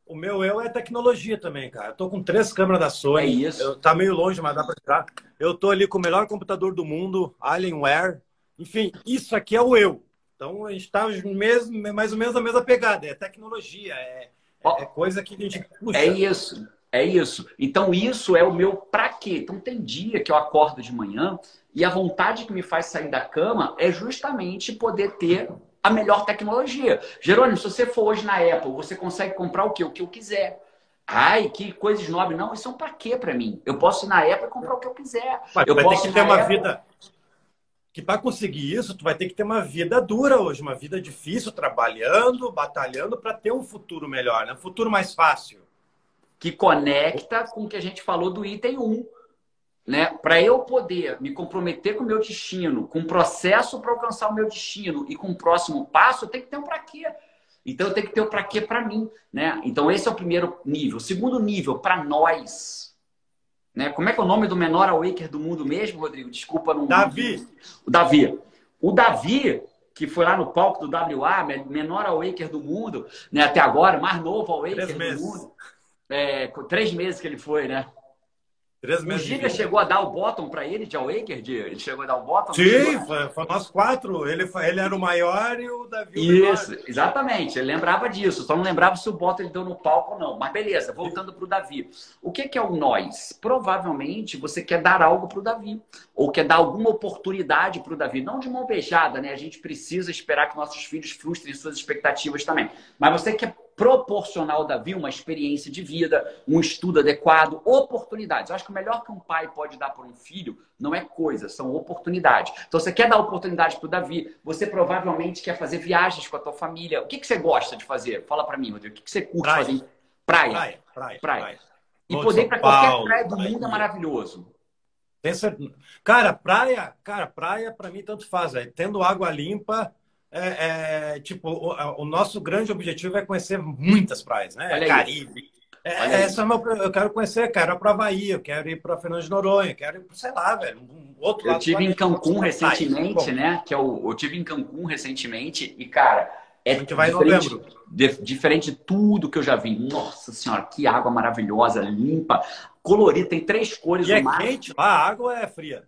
o meu eu é tecnologia também, cara. Eu tô com três câmeras da Sony. É isso. Eu, tá meio longe, mas dá pra tirar. Eu tô ali com o melhor computador do mundo, Alienware. Enfim, isso aqui é o eu. Então a gente tá mesmo, mais ou menos a mesma pegada. É tecnologia, é, é coisa que a gente puxa. É isso. É isso. Então, isso é o meu pra quê? Então, tem dia que eu acordo de manhã e a vontade que me faz sair da cama é justamente poder ter a melhor tecnologia. Jerônimo, se você for hoje na Apple, você consegue comprar o que? O que eu quiser. Ai, que coisas nobres. Não, isso é um pra quê para mim? Eu posso ir na Apple e comprar o que eu quiser. Mas eu vai ter que ter uma Apple... vida. Que para conseguir isso, tu vai ter que ter uma vida dura hoje, uma vida difícil, trabalhando, batalhando para ter um futuro melhor, né? um futuro mais fácil. Que conecta com o que a gente falou do item 1 né? Para eu poder me comprometer com o meu destino, com o processo para alcançar o meu destino e com o próximo passo, eu tenho que ter um para quê. Então eu tenho que ter o um para quê para mim, né? Então esse é o primeiro nível. O segundo nível para nós, né? Como é que é o nome do menor awaker do mundo mesmo, Rodrigo? Desculpa não. Davi. O Davi. O Davi que foi lá no palco do WA, menor awaker do mundo, né? Até agora, mais novo awaker do mundo. É, três meses que ele foi, né? Três o Giga chegou a dar o bottom para ele de Awaker? De, ele chegou a dar o bottom? Sim, foi, foi nós quatro. Ele, ele era o maior e o Davi o Isso, menor. exatamente. Ele lembrava disso. Só não lembrava se o bottom ele deu no palco ou não. Mas beleza, voltando para o Davi. O que, que é o nós? Provavelmente você quer dar algo para o Davi. Ou quer dar alguma oportunidade para o Davi. Não de mão beijada, né? A gente precisa esperar que nossos filhos frustrem suas expectativas também. Mas você quer proporcionar ao Davi uma experiência de vida, um estudo adequado, oportunidades. Eu acho que o melhor que um pai pode dar para um filho não é coisa, são oportunidades. Então, você quer dar oportunidade para o Davi, você provavelmente quer fazer viagens com a tua família. O que, que você gosta de fazer? Fala para mim, Rodrigo. O que, que você curte praia. fazer? Praia. Praia. praia, praia. praia. E poder ir para qualquer praia do mundo é maravilhoso. Pensa... Cara, praia, cara, praia para mim tanto faz, véio. tendo água limpa, é, é, tipo, o, o, nosso grande objetivo é conhecer muitas praias, né? Olha Caribe. É, essa é meu, eu quero conhecer, quero ir para Bahia, eu quero ir para Fernando de Noronha, quero ir, sei lá, velho, um outro Eu tive em Cancún recentemente, né? Que é o, eu tive em Cancún recentemente e, cara, É a gente vai diferente. De, diferente de tudo que eu já vi. Nossa senhora, que água maravilhosa, limpa, colorida, tem três cores. E é mar. quente? a água é fria.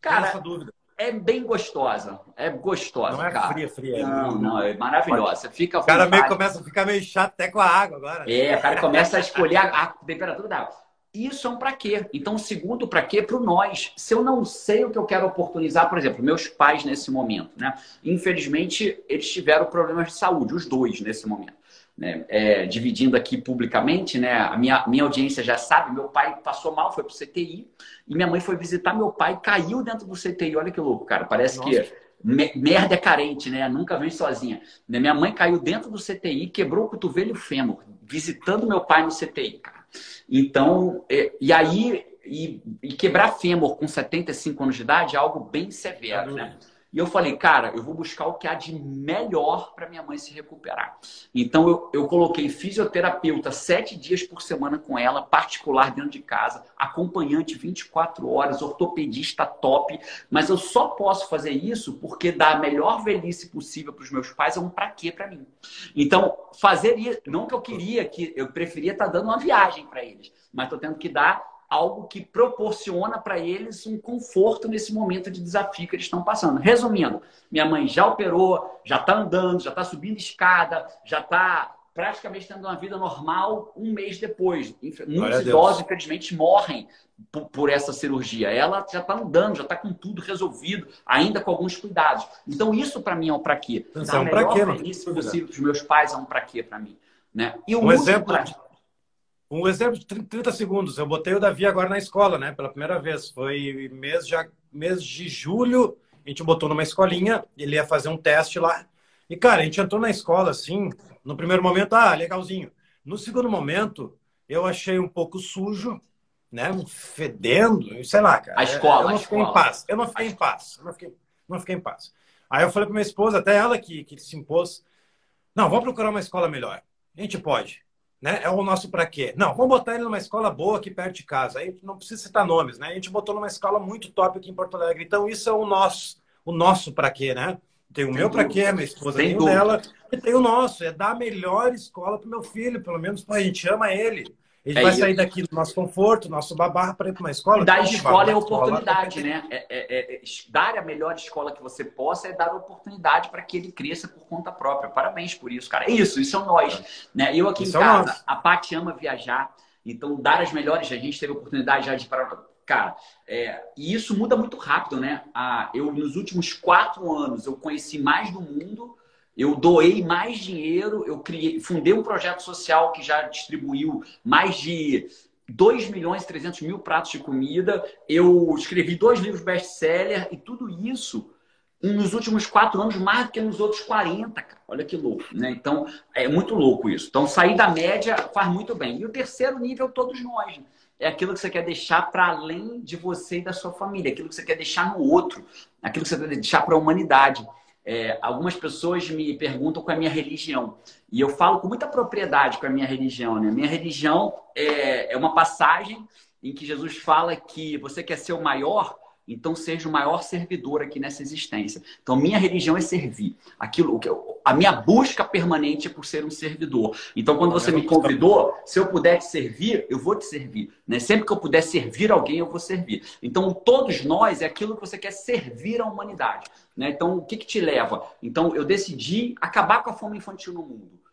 Cara, essa dúvida. É bem gostosa. É gostosa, não é cara. fria, fria. Não, não, é maravilhosa. Você fica o cara meio começa a ficar meio chato até com a água agora. É, o cara começa a escolher a, a temperatura da água. Isso é um para quê. Então, o segundo para quê? Para o nós. Se eu não sei o que eu quero oportunizar, por exemplo, meus pais nesse momento, né? Infelizmente, eles tiveram problemas de saúde, os dois nesse momento. Né? É, dividindo aqui publicamente, né? A minha, minha audiência já sabe, meu pai passou mal, foi para o CTI, e minha mãe foi visitar meu pai, caiu dentro do CTI. Olha que louco, cara. Parece Nossa. que merda é carente, né? Nunca vem sozinha. Né? Minha mãe caiu dentro do CTI, quebrou o cotovelo e o fêmur, visitando meu pai no CTI, cara. Então, é, e aí, e, e, quebrar fêmur com 75 anos de idade é algo bem severo, né? E eu falei, cara, eu vou buscar o que há de melhor para minha mãe se recuperar. Então eu, eu coloquei fisioterapeuta sete dias por semana com ela, particular dentro de casa, acompanhante 24 horas, ortopedista top. Mas eu só posso fazer isso porque dar a melhor velhice possível para os meus pais é um para quê para mim. Então, fazer isso, não que eu queria, que eu preferia estar tá dando uma viagem para eles, mas estou tendo que dar algo que proporciona para eles um conforto nesse momento de desafio que eles estão passando. Resumindo, minha mãe já operou, já está andando, já está subindo escada, já está praticamente tendo uma vida normal um mês depois. Muitos idosos, infelizmente, morrem por, por, essa cirurgia. Ela já está andando, já está com tudo resolvido, ainda com alguns cuidados. Então, isso para mim é um para quê? Dar é um para quê, possível meus pais é um para quê para mim. Né? E um exemplo, pra... Um exemplo de 30 segundos. Eu botei o Davi agora na escola, né? Pela primeira vez. Foi mês, já, mês de julho. A gente botou numa escolinha. Ele ia fazer um teste lá. E, cara, a gente entrou na escola assim. No primeiro momento, ah, legalzinho. No segundo momento, eu achei um pouco sujo, né? Fedendo, sei lá, cara. A escola. Eu não fiquei em paz. Eu não fiquei em paz. Eu não fiquei, não fiquei em paz. Aí eu falei para minha esposa, até ela que, que se impôs. Não, vamos procurar uma escola melhor. A gente pode. Né? É o nosso para quê? Não, vamos botar ele numa escola boa aqui perto de casa. Aí não precisa citar nomes, né? A gente botou numa escola muito top aqui em Porto Alegre. Então isso é o nosso, o nosso para quê, né? Tem o tem meu para quê, minha esposa tem, tem o dela, e tem o nosso. É dar a melhor escola para meu filho, pelo menos pô, a gente ama ele. Ele é vai isso. sair daqui do nosso conforto, nosso babá, para ir para uma escola. E dar escola é oportunidade, escola, né? É, é, é, dar a melhor escola que você possa é dar oportunidade para que ele cresça por conta própria. Parabéns por isso, cara. É isso, isso é nós. Né? Eu aqui isso em casa, a Paty ama viajar, então dar as melhores, a gente teve a oportunidade já de para Cara, e isso muda muito rápido, né? Ah, eu, nos últimos quatro anos, eu conheci mais do mundo eu doei mais dinheiro, eu criei, fundei um projeto social que já distribuiu mais de 2 milhões e 300 mil pratos de comida. Eu escrevi dois livros best-seller e tudo isso nos últimos quatro anos mais do que nos outros 40, cara. Olha que louco, né? Então, é muito louco isso. Então, sair da média faz muito bem. E o terceiro nível, todos nós. É aquilo que você quer deixar para além de você e da sua família, aquilo que você quer deixar no outro, aquilo que você quer deixar para a humanidade. É, algumas pessoas me perguntam qual é a minha religião. E eu falo com muita propriedade com a minha religião. Né? Minha religião é, é uma passagem em que Jesus fala que você quer ser o maior, então seja o maior servidor aqui nessa existência. Então minha religião é servir. Aquilo que a minha busca permanente é por ser um servidor. Então quando você me convidou, se eu puder te servir, eu vou te servir, né? Sempre que eu puder servir alguém, eu vou servir. Então todos nós é aquilo que você quer servir à humanidade, né? Então o que que te leva? Então eu decidi acabar com a fome infantil no mundo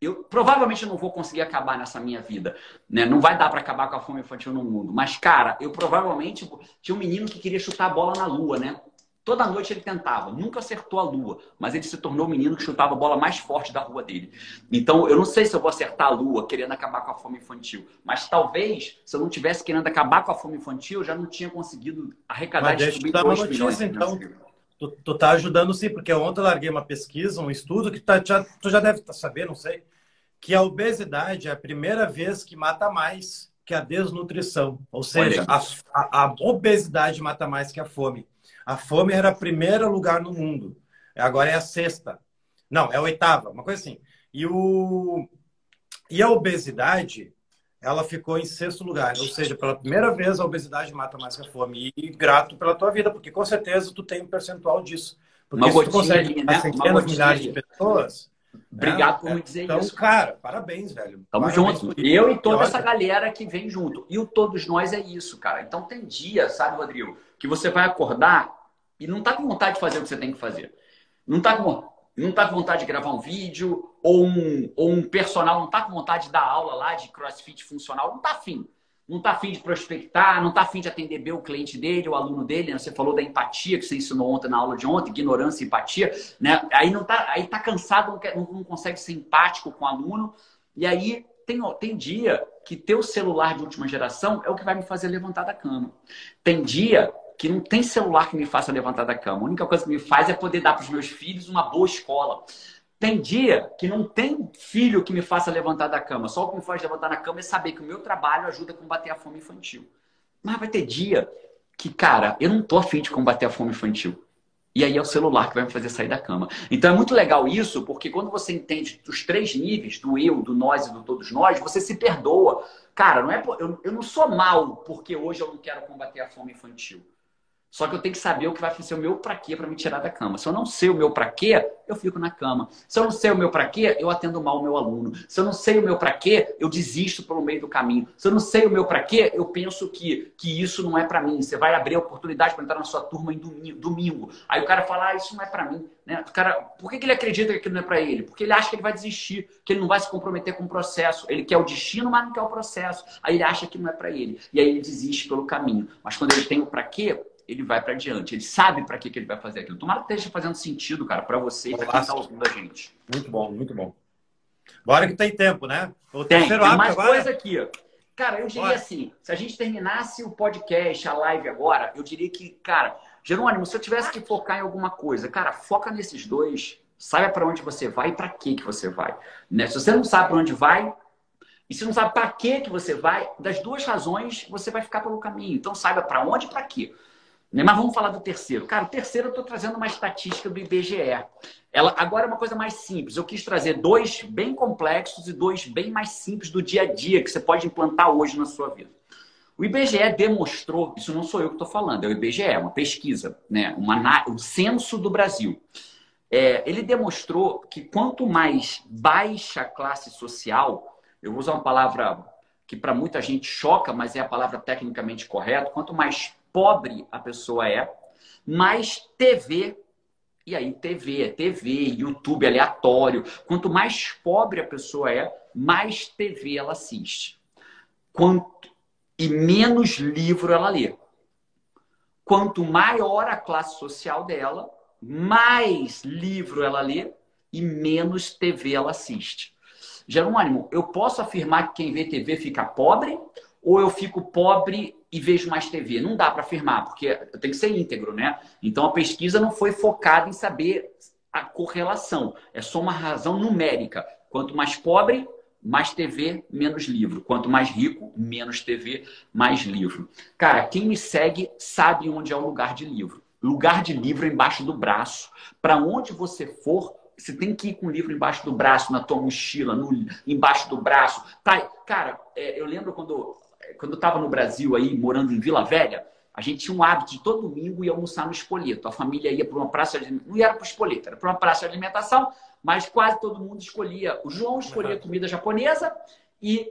eu provavelmente não vou conseguir acabar nessa minha vida, né? Não vai dar para acabar com a fome infantil no mundo. Mas cara, eu provavelmente tinha um menino que queria chutar a bola na lua, né? Toda noite ele tentava, nunca acertou a lua, mas ele se tornou o menino que chutava a bola mais forte da rua dele. Então, eu não sei se eu vou acertar a lua querendo acabar com a fome infantil, mas talvez, se eu não tivesse querendo acabar com a fome infantil, eu já não tinha conseguido arrecadar mas e distribuir 2 milhões. Então, tu, tu tá ajudando sim, porque ontem eu larguei uma pesquisa, um estudo que tá, já, tu já deve saber, não sei, que a obesidade é a primeira vez que mata mais que a desnutrição. Ou seja, a, a, a, obesidade mata mais que a fome. A fome era o primeiro lugar no mundo. Agora é a sexta. Não, é a oitava, uma coisa assim. E, o, e a obesidade, ela ficou em sexto lugar. Ou seja, pela primeira vez a obesidade mata mais que a fome. E grato pela tua vida, porque com certeza tu tem um percentual disso. Porque uma se tu consegue né? centenas, milhares de pessoas... Obrigado é, por me dizer então, isso. Então, cara, parabéns, velho. Tamo parabéns junto. Eu e toda essa galera que vem junto. E o todos nós é isso, cara. Então tem dia, sabe, Rodrigo, que você vai acordar e não tá com vontade de fazer o que você tem que fazer. Não tá com, não tá com vontade de gravar um vídeo, ou um, ou um personal não tá com vontade de dar aula lá de crossfit funcional, não tá afim não está afim de prospectar, não está afim de atender bem o cliente dele, o aluno dele, né? Você falou da empatia que você ensinou ontem na aula de ontem, ignorância e empatia, né? Aí não tá, aí tá cansado, não, quer, não, consegue ser empático com o aluno. E aí tem, tem dia que teu celular de última geração é o que vai me fazer levantar da cama. Tem dia que não tem celular que me faça levantar da cama. A única coisa que me faz é poder dar para os meus filhos uma boa escola. Tem dia que não tem filho que me faça levantar da cama. Só o que me faz levantar da cama é saber que o meu trabalho ajuda a combater a fome infantil. Mas vai ter dia que, cara, eu não tô afim de combater a fome infantil. E aí é o celular que vai me fazer sair da cama. Então é muito legal isso, porque quando você entende os três níveis, do eu, do nós e do todos nós, você se perdoa. Cara, não é eu não sou mal porque hoje eu não quero combater a fome infantil. Só que eu tenho que saber o que vai ser o meu para quê para me tirar da cama. Se eu não sei o meu para quê, eu fico na cama. Se eu não sei o meu para quê, eu atendo mal o meu aluno. Se eu não sei o meu para quê, eu desisto pelo meio do caminho. Se eu não sei o meu para quê, eu penso que, que isso não é para mim. Você vai abrir a oportunidade para entrar na sua turma em domingo. Aí o cara fala, ah, isso não é para mim. Né? O cara, por que, que ele acredita que aquilo não é para ele? Porque ele acha que ele vai desistir, que ele não vai se comprometer com o processo. Ele quer o destino, mas não quer o processo. Aí ele acha que não é para ele. E aí ele desiste pelo caminho. Mas quando ele tem o para quê, ele vai para diante. Ele sabe para que, que ele vai fazer aquilo. Tomara que esteja fazendo sentido, cara, para você e para quem está ouvindo a gente. Muito bom, muito bom. Bora que tem tempo, né? O tem, tem mais agora... coisa aqui. Cara, eu diria Bora. assim, se a gente terminasse o podcast, a live agora, eu diria que, cara, Jerônimo, se eu tivesse que focar em alguma coisa, cara, foca nesses dois, saiba para onde você vai e para que que você vai. Né? Se você não sabe para onde vai, e se não sabe para que que você vai, das duas razões, você vai ficar pelo caminho. Então saiba para onde e para quê. Né? Mas vamos falar do terceiro. Cara, o terceiro eu estou trazendo uma estatística do IBGE. Ela agora é uma coisa mais simples. Eu quis trazer dois bem complexos e dois bem mais simples do dia a dia que você pode implantar hoje na sua vida. O IBGE demonstrou, isso não sou eu que estou falando, é o IBGE, é uma pesquisa, né? uma, um censo do Brasil. É, ele demonstrou que quanto mais baixa a classe social, eu vou usar uma palavra que para muita gente choca, mas é a palavra tecnicamente correta, quanto mais pobre a pessoa é, mais TV, e aí TV é TV, YouTube aleatório. Quanto mais pobre a pessoa é, mais TV ela assiste. Quanto e menos livro ela lê. Quanto maior a classe social dela, mais livro ela lê e menos TV ela assiste. Jerônimo, eu posso afirmar que quem vê TV fica pobre ou eu fico pobre e vejo mais TV. Não dá para afirmar, porque tem que ser íntegro, né? Então a pesquisa não foi focada em saber a correlação. É só uma razão numérica. Quanto mais pobre, mais TV, menos livro. Quanto mais rico, menos TV, mais livro. Cara, quem me segue sabe onde é o lugar de livro. Lugar de livro embaixo do braço. Para onde você for, você tem que ir com o livro embaixo do braço, na tua mochila, no, embaixo do braço. Tá, cara, é, eu lembro quando quando eu estava no Brasil aí, morando em Vila Velha, a gente tinha um hábito de todo domingo ir almoçar no Espoleto. A família ia para uma praça de... Não era para o Espoleto, era para uma praça de alimentação, mas quase todo mundo escolhia. O João escolhia uhum. comida japonesa e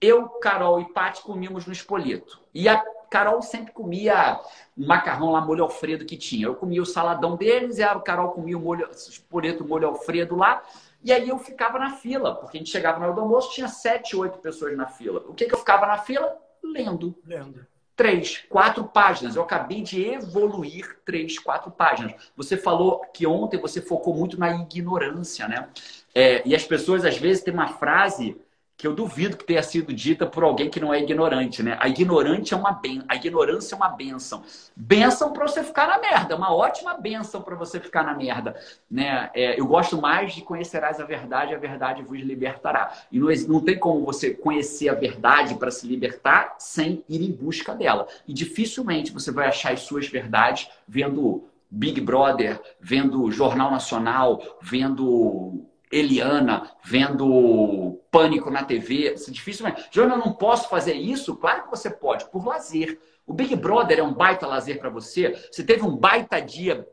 eu, Carol e Paty comíamos no Espoleto. E a Carol sempre comia o macarrão lá, molho Alfredo que tinha. Eu comia o saladão deles e a Carol comia o molho, Espoleto, molho Alfredo lá. E aí eu ficava na fila, porque a gente chegava do almoço, tinha sete, oito pessoas na fila. O que, que eu ficava na fila? Lendo. Lendo. Três, quatro páginas. Eu acabei de evoluir três, quatro páginas. Você falou que ontem você focou muito na ignorância, né? É, e as pessoas, às vezes, têm uma frase que eu duvido que tenha sido dita por alguém que não é ignorante, né? A ignorante é uma ben... a ignorância é uma benção. Benção para você ficar na merda, uma ótima benção para você ficar na merda, né? É, eu gosto mais de conhecerás a verdade, a verdade vos libertará. E não, não tem como você conhecer a verdade para se libertar sem ir em busca dela. E dificilmente você vai achar as suas verdades vendo Big Brother, vendo Jornal Nacional, vendo Eliana, vendo Pânico na TV. Isso é dificilmente. Joana, eu não posso fazer isso? Claro que você pode, por lazer. O Big Brother é um baita lazer para você. Você teve um baita dia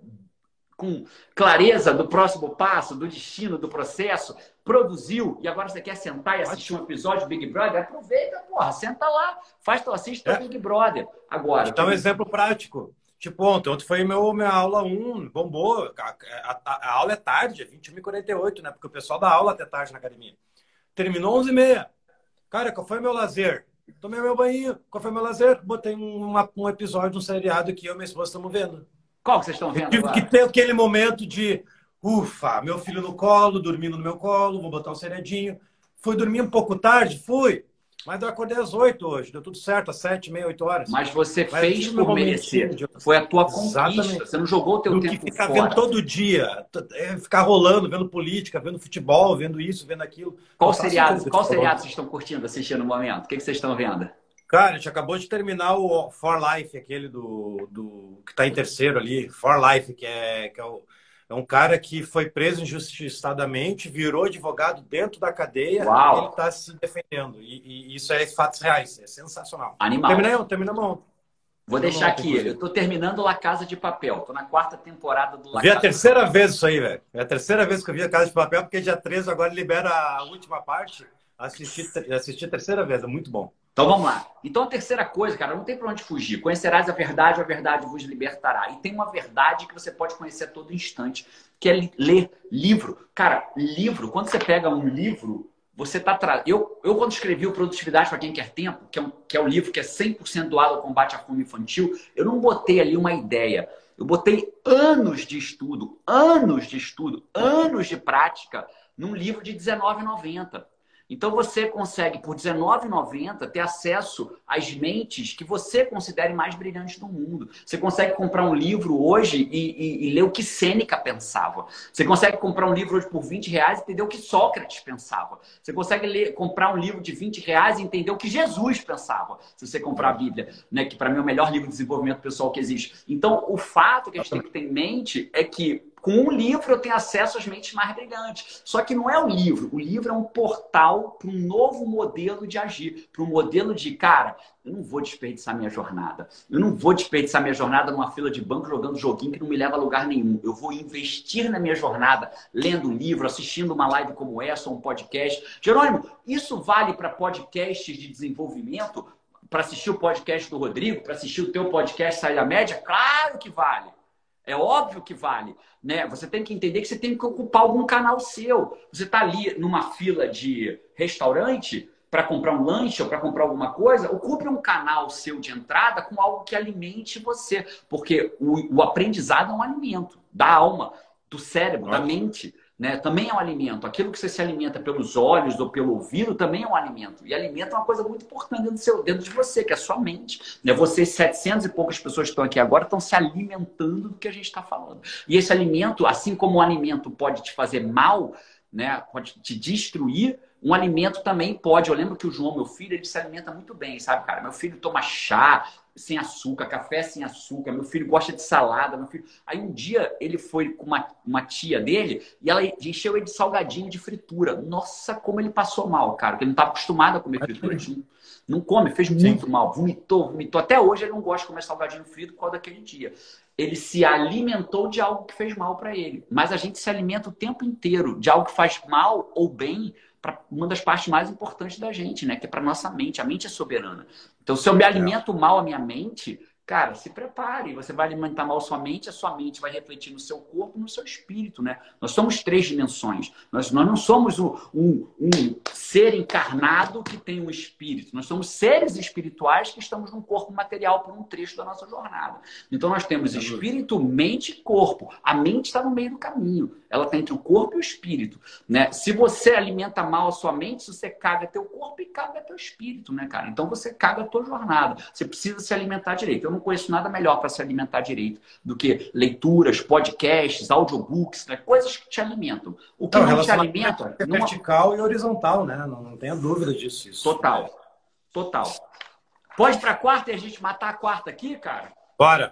com clareza do próximo passo, do destino, do processo, produziu e agora você quer sentar e assistir um episódio do Big Brother, aproveita, porra, senta lá, faz tu assiste é. Big Brother. Agora. Então, um exemplo prático. Tipo, ontem, ontem foi meu, minha aula 1, bombou. A, a, a, aula é tarde, é 21h48, né? Porque o pessoal dá aula até tarde na academia. Terminou 11h30. Cara, qual foi meu lazer? Tomei meu banho. Qual foi meu lazer? Botei um, um episódio, um seriado que eu e minha esposa estamos vendo. Qual que vocês estão vendo? Tive que ter aquele momento de ufa, meu filho no colo, dormindo no meu colo, vou botar um seriadinho. Fui dormir um pouco tarde? Fui. Mas eu acordei às 8 hoje, deu tudo certo, às 7, meia, 8 horas. Mas você Mas fez por merecer. De... Foi a tua conquista. Exatamente. Você não jogou o teu Do tempo que ficar fora. vendo todo dia, é, ficar rolando, vendo política, vendo futebol, vendo isso, vendo aquilo. Qual seriado, qual seriado vocês estão curtindo assistir no momento? O que, que vocês estão vendo? Cara, a gente acabou de terminar o For Life, aquele do, do que está em terceiro ali, For Life, que é, que é o é um cara que foi preso injustiçadamente, virou advogado dentro da cadeia Uau. e ele está se defendendo. E, e, isso é fatos reais, é sensacional. Animal. Terminamos, terminamos ontem. Vou deixar aqui, eu estou terminando La Casa de Papel, estou na quarta temporada do La vi Casa a terceira vez isso aí, velho. É a terceira vez que eu vi a Casa de Papel, porque dia 13 agora libera a última parte. Assisti, assisti a terceira vez, é muito bom. Então vamos lá. Então a terceira coisa, cara, não tem para onde fugir. Conhecerás a verdade, a verdade vos libertará. E tem uma verdade que você pode conhecer a todo instante, que é ler livro. Cara, livro, quando você pega um livro, você tá tra... eu, eu quando escrevi o Produtividade para quem quer tempo, que é, um, que é um livro que é 100% doado ao combate à fome infantil, eu não botei ali uma ideia. Eu botei anos de estudo, anos de estudo, anos de prática num livro de R$19,90. Então você consegue, por R$19,90, ter acesso às mentes que você considere mais brilhantes do mundo. Você consegue comprar um livro hoje e, e, e ler o que Sêneca pensava. Você consegue comprar um livro hoje por 20 reais e entender o que Sócrates pensava. Você consegue ler, comprar um livro de 20 reais e entender o que Jesus pensava. Se você comprar a Bíblia, né, que para mim é o melhor livro de desenvolvimento pessoal que existe. Então, o fato que a gente tem que ter em mente é que com um livro eu tenho acesso às mentes mais brilhantes. Só que não é o livro. O livro é um portal para um novo modelo de agir, para um modelo de, cara, eu não vou desperdiçar minha jornada. Eu não vou desperdiçar minha jornada numa fila de banco jogando joguinho que não me leva a lugar nenhum. Eu vou investir na minha jornada, lendo um livro, assistindo uma live como essa, ou um podcast. Jerônimo, isso vale para podcasts de desenvolvimento? Para assistir o podcast do Rodrigo? Para assistir o teu podcast Sair da Média? Claro que vale. É óbvio que vale. Né? Você tem que entender que você tem que ocupar algum canal seu. Você está ali numa fila de restaurante para comprar um lanche ou para comprar alguma coisa, ocupe um canal seu de entrada com algo que alimente você. Porque o, o aprendizado é um alimento da alma, do cérebro, da mente né? Também é um alimento. Aquilo que você se alimenta pelos olhos ou pelo ouvido também é um alimento. E alimento é uma coisa muito importante dentro, seu, dentro de você, que é a sua mente. Né? Vocês, 700 e poucas pessoas que estão aqui agora, estão se alimentando do que a gente está falando. E esse alimento, assim como o alimento pode te fazer mal, né? pode te destruir, um alimento também pode. Eu lembro que o João, meu filho, ele se alimenta muito bem, sabe, cara? Meu filho toma chá sem açúcar, café sem açúcar. Meu filho gosta de salada. Meu filho... Aí um dia ele foi com uma, uma tia dele e ela encheu ele de salgadinho de fritura. Nossa, como ele passou mal, cara, porque ele não estava acostumado a comer fritura. Não, não come, fez muito Sim. mal, vomitou, vomitou. Até hoje ele não gosta de comer salgadinho frito por causa daquele dia. Ele se alimentou de algo que fez mal para ele. Mas a gente se alimenta o tempo inteiro de algo que faz mal ou bem para uma das partes mais importantes da gente, né? Que é para nossa mente. A mente é soberana. Então, se eu me alimento mal a minha mente, Cara, se prepare. Você vai alimentar mal sua mente, a sua mente vai refletir no seu corpo, no seu espírito, né? Nós somos três dimensões. Nós, nós não somos um, um, um, ser encarnado que tem um espírito. Nós somos seres espirituais que estamos num corpo material por um trecho da nossa jornada. Então nós temos espírito, mente e corpo. A mente está no meio do caminho. Ela está entre o corpo e o espírito, né? Se você alimenta mal a sua mente, você caga teu corpo e caga teu espírito, né, cara? Então você caga a tua jornada. Você precisa se alimentar direito. Eu não conheço nada melhor para se alimentar direito do que leituras, podcasts, audiobooks, né? coisas que te alimentam. O que não, não te alimenta. É vertical e horizontal, né? Não, não tenha dúvida disso. Isso. Total. Total. Pode para a quarta e a gente matar a quarta aqui, cara? Bora.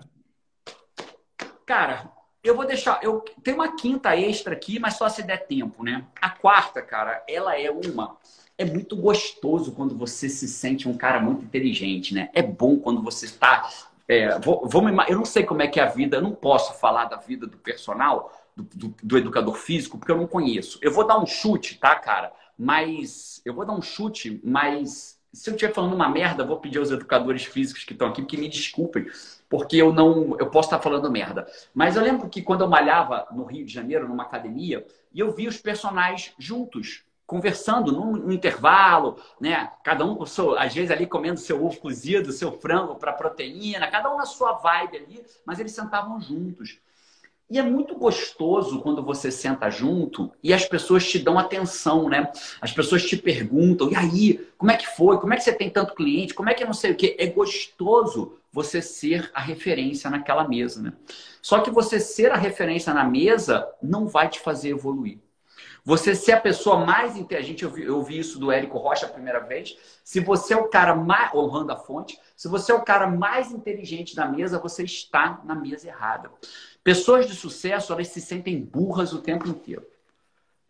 Cara, eu vou deixar. Eu tenho uma quinta extra aqui, mas só se der tempo, né? A quarta, cara, ela é uma é muito gostoso quando você se sente um cara muito inteligente, né? É bom quando você está é, vou, vou me, eu não sei como é que é a vida, eu não posso falar da vida do personal, do, do, do, educador físico, porque eu não conheço. Eu vou dar um chute, tá, cara? Mas eu vou dar um chute, mas se eu estiver falando uma merda, vou pedir aos educadores físicos que estão aqui que me desculpem, porque eu não, eu posso estar falando merda. Mas eu lembro que quando eu malhava no Rio de Janeiro, numa academia, e eu vi os personagens juntos, conversando no, intervalo, né? Cada um com seu, às vezes ali comendo seu ovo cozido, seu frango para proteína, cada um na sua vibe ali, mas eles sentavam juntos. E é muito gostoso quando você senta junto e as pessoas te dão atenção, né? As pessoas te perguntam, e aí, como é que foi? Como é que você tem tanto cliente? Como é que não sei o quê? É gostoso você ser a referência naquela mesa, né? Só que você ser a referência na mesa não vai te fazer evoluir. Você ser a pessoa mais inteligente, eu vi, eu vi isso do Érico Rocha a primeira vez. Se você é o cara mais, honrando a fonte, se você é o cara mais inteligente da mesa, você está na mesa errada. Pessoas de sucesso, elas se sentem burras o tempo inteiro.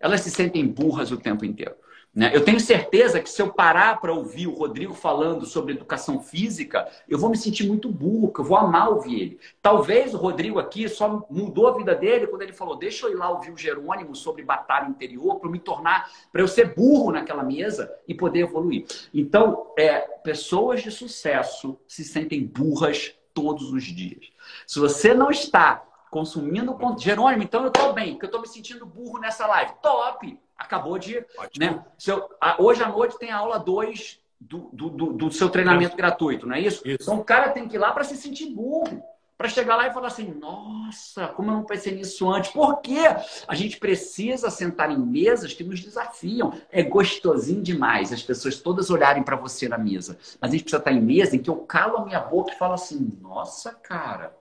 Elas se sentem burras o tempo inteiro. Né? Eu tenho certeza que se eu parar para ouvir o Rodrigo falando sobre educação física, eu vou me sentir muito burro, que eu vou amar ouvir ele. Talvez o Rodrigo aqui só mudou a vida dele quando ele falou: deixa eu ir lá ouvir o Jerônimo sobre batalha interior para me tornar, para eu ser burro naquela mesa e poder evoluir. Então, é, pessoas de sucesso se sentem burras todos os dias. Se você não está consumindo. Jerônimo, então eu estou bem, que eu estou me sentindo burro nessa live. Top! Acabou de. Né? Seu, a, hoje à noite tem a aula 2 do, do, do, do, seu treinamento é. gratuito, não é isso? isso? Então o cara tem que ir lá para se sentir burro. Para chegar lá e falar assim, nossa, como eu não pensei nisso antes? Por quê? A gente precisa sentar em mesas que nos desafiam. É gostosinho demais as pessoas todas olharem para você na mesa. Mas a gente precisa estar em mesa em que eu calo a minha boca e falo assim, nossa, cara,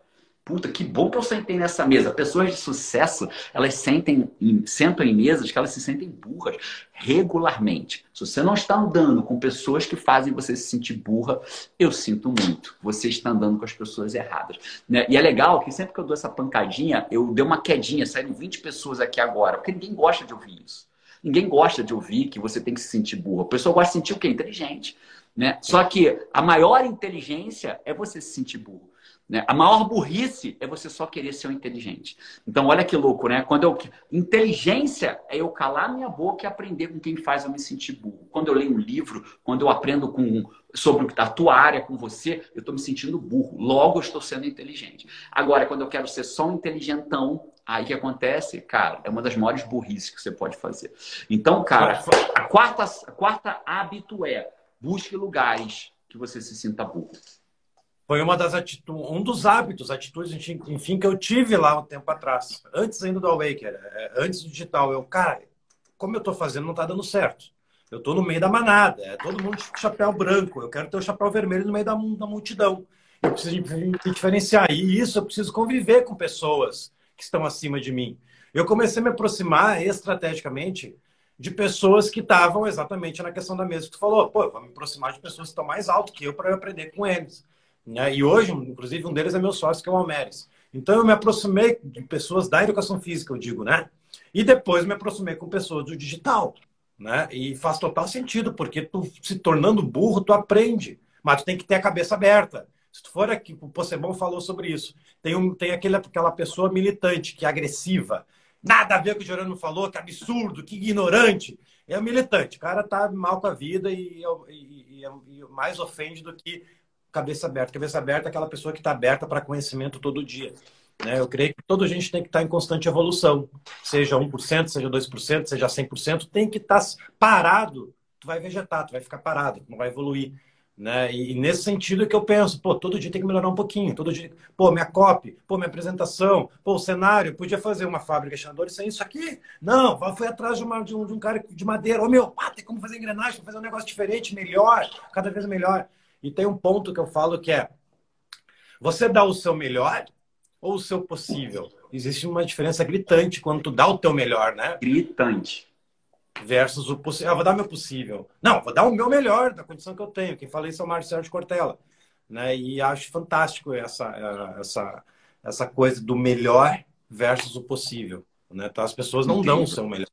Puta, que bom que eu sentei nessa mesa. Pessoas de sucesso, elas sentem, sentam em mesas que elas se sentem burras regularmente. Se você não está andando com pessoas que fazem você se sentir burra, eu sinto muito. Você está andando com as pessoas erradas. Né? E é legal que sempre que eu dou essa pancadinha, eu dei uma quedinha, saíram 20 pessoas aqui agora, porque ninguém gosta de ouvir isso. Ninguém gosta de ouvir que você tem que se sentir burra. A pessoa gosta de sentir o quê? Inteligente. Né? Só que a maior inteligência é você se sentir burro. Né? A maior burrice é você só querer ser um inteligente. Então, olha que louco, né? Quando eu... Inteligência é eu calar minha boca e aprender com quem faz eu me sentir burro. Quando eu leio um livro, quando eu aprendo com sobre a tua área com você, eu estou me sentindo burro. Logo, eu estou sendo inteligente. Agora, quando eu quero ser só um inteligentão, aí que acontece, cara, é uma das maiores burrices que você pode fazer. Então, cara, a quarta, a quarta hábito é busque lugares que você se sinta burro foi uma das atitudes, um dos hábitos, atitudes, enfim, que eu tive lá um tempo atrás, antes ainda do Awaker, é, antes do digital. Eu, cara, como eu estou fazendo, não está dando certo. Eu estou no meio da manada, é todo mundo de chapéu branco, eu quero ter o chapéu vermelho no meio da, da multidão. Eu preciso diferenciar. E isso eu preciso conviver com pessoas que estão acima de mim. Eu comecei a me aproximar estrategicamente de pessoas que estavam exatamente na questão da mesa que tu falou. Pô, eu vou me aproximar de pessoas que estão mais alto que eu para eu aprender com eles. Né? E hoje, inclusive, um deles é meu sócio, que é o Almeres. Então, eu me aproximei de pessoas da educação física, eu digo, né? E depois me aproximei com pessoas do digital, né? E faz total sentido, porque tu se tornando burro, tu aprende. Mas tu tem que ter a cabeça aberta. Se tu for aqui, o Possebon falou sobre isso. Tem, um, tem aquele, aquela pessoa militante, que é agressiva. Nada a ver com o que o Gerônimo falou, que absurdo, que ignorante. É um militante. O cara tá mal com a vida e, e, e, e mais ofende do que cabeça aberta. Cabeça aberta é aquela pessoa que está aberta para conhecimento todo dia. Né? Eu creio que toda gente tem que estar tá em constante evolução. Seja 1%, seja 2%, seja 100%, tem que estar tá parado. Tu vai vegetar, tu vai ficar parado, não vai evoluir. Né? E, nesse sentido é que eu penso, pô, todo dia tem que melhorar um pouquinho, todo dia, pô, minha copy, pô, minha apresentação, pô, o cenário, podia fazer uma fábrica de chanadores sem isso aqui? Não, foi atrás de, uma, de, um, de um cara de madeira, ô meu, pá, tem como fazer engrenagem, fazer um negócio diferente, melhor, cada vez melhor. E tem um ponto que eu falo que é: você dá o seu melhor ou o seu possível? Existe uma diferença gritante quando tu dá o teu melhor, né? Gritante. Versus o possível. Ah, vou dar o meu possível. Não, vou dar o meu melhor da condição que eu tenho. Quem fala isso é o Marcelo de Cortella. Né? E acho fantástico essa, essa, essa coisa do melhor versus o possível. Né? Então, as pessoas não Entendi. dão o seu melhor.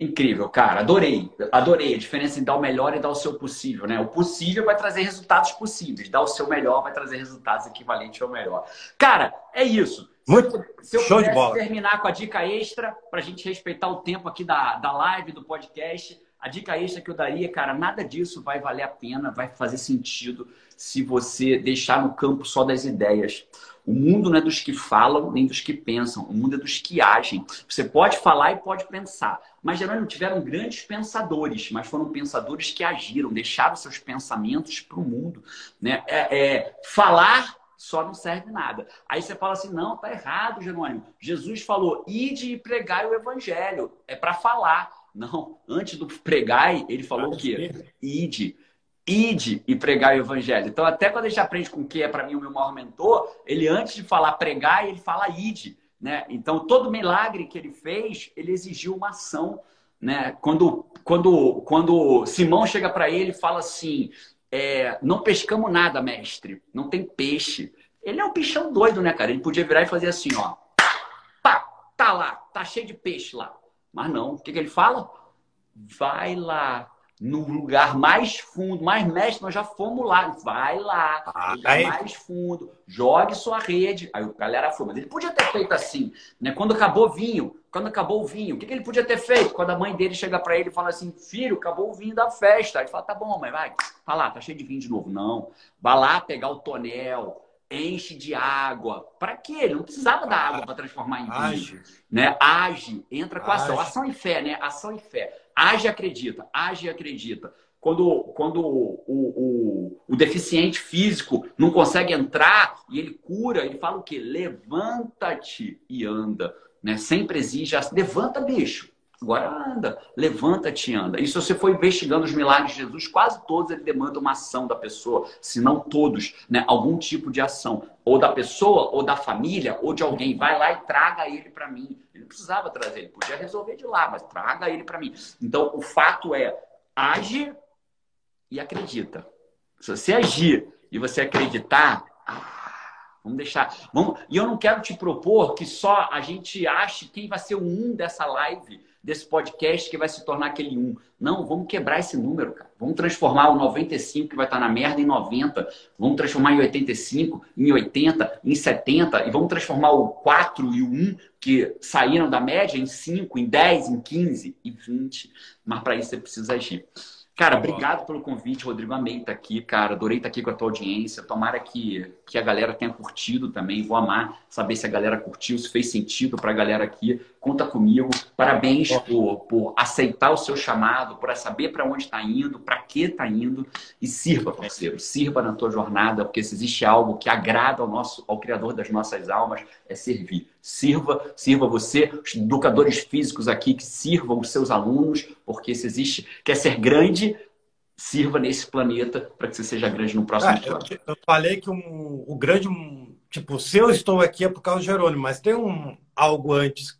Incrível, cara. Adorei. Adorei. A diferença em dar o melhor e dar o seu possível, né? O possível vai trazer resultados possíveis. Dar o seu melhor vai trazer resultados equivalentes ao melhor. Cara, é isso. Muito Se eu show de bola. terminar com a dica extra, para a gente respeitar o tempo aqui da, da live, do podcast, a dica extra que eu daria, cara, nada disso vai valer a pena, vai fazer sentido se você deixar no campo só das ideias. O mundo não é dos que falam nem dos que pensam, o mundo é dos que agem. Você pode falar e pode pensar, mas geralmente não tiveram grandes pensadores, mas foram pensadores que agiram, deixaram seus pensamentos para o mundo. Né? É, é, falar só não serve nada. Aí você fala assim: não, tá errado, Jerônimo. Jesus falou: ide e pregai o evangelho. É para falar. Não, antes do pregai, ele falou o quê? Ide. Ide e pregar o evangelho. Então, até quando a gente aprende com o que é para mim o meu maior mentor, ele antes de falar pregar, ele fala ide. Né? Então, todo milagre que ele fez, ele exigiu uma ação. Né? Quando, quando, quando Simão chega para ele e fala assim: é, não pescamos nada, mestre, não tem peixe. Ele é um bichão doido, né, cara? Ele podia virar e fazer assim, ó. Pá, tá lá, tá cheio de peixe lá. Mas não, o que, que ele fala? Vai lá, no lugar mais fundo, mais mestre, nós já fomos lá. Vai lá, Ah, aí- mais fundo, jogue sua rede. Aí a galera foi, mas ele podia ter feito assim, né? Quando acabou o vinho, quando acabou o vinho, o que, que ele podia ter feito? Quando a mãe dele chega pra ele e fala assim: Filho, acabou o vinho da festa. Aí ele fala: Tá bom, mãe, vai, tá lá, tá cheio de vinho de novo. Não, vai lá pegar o tonel, enche de água. Pra quê? Ele não precisava da água para transformar em vinho Age. né? Age, entra com ação. Age. Ação e fé, né? Ação e fé. Age e acredita, age e acredita. Quando, quando o, o, o deficiente físico não consegue entrar e ele cura, ele fala o quê? Levanta-te e anda. Né? Sempre exige, levanta, bicho. Agora anda, levanta-te e anda. E se você for investigando os milagres de Jesus, quase todos ele demanda uma ação da pessoa, se não todos, né? Algum tipo de ação, ou da pessoa, ou da família, ou de alguém. Vai lá e traga ele para mim. Ele não precisava trazer, ele podia resolver de lá, mas traga ele para mim. Então, o fato é, age e acredita. Se você agir e você acreditar, ah, vamos deixar. Vamos, e eu não quero te propor que só a gente ache quem vai ser o um dessa live, desse podcast, que vai se tornar aquele um. Não, vamos quebrar esse número, cara. Vamos transformar o 95, que vai estar na merda, em 90. Vamos transformar em 85, em 80, em 70. E vamos transformar o 4 e o 1, que saíram da média, em 5, em 10, em 15 e 20. Mas para isso você precisa agir. Cara, obrigado pelo convite, Rodrigo. Amei estar aqui, cara. Adorei estar aqui com a tua audiência. Tomara que, que a galera tenha curtido também. Vou amar saber se a galera curtiu, se fez sentido para a galera aqui. Conta comigo. Parabéns por, por aceitar o seu chamado, por saber para onde está indo, para que está indo. E sirva, parceiro. Sirva na tua jornada, porque se existe algo que agrada ao, nosso, ao Criador das nossas almas, é servir. Sirva, sirva você, os educadores físicos aqui que sirvam os seus alunos, porque se existe, quer ser grande, sirva nesse planeta para que você seja grande no próximo Ah, eu, eu falei que um, o grande. um, Tipo, se eu estou aqui é por causa do Jerônimo, mas tem um algo antes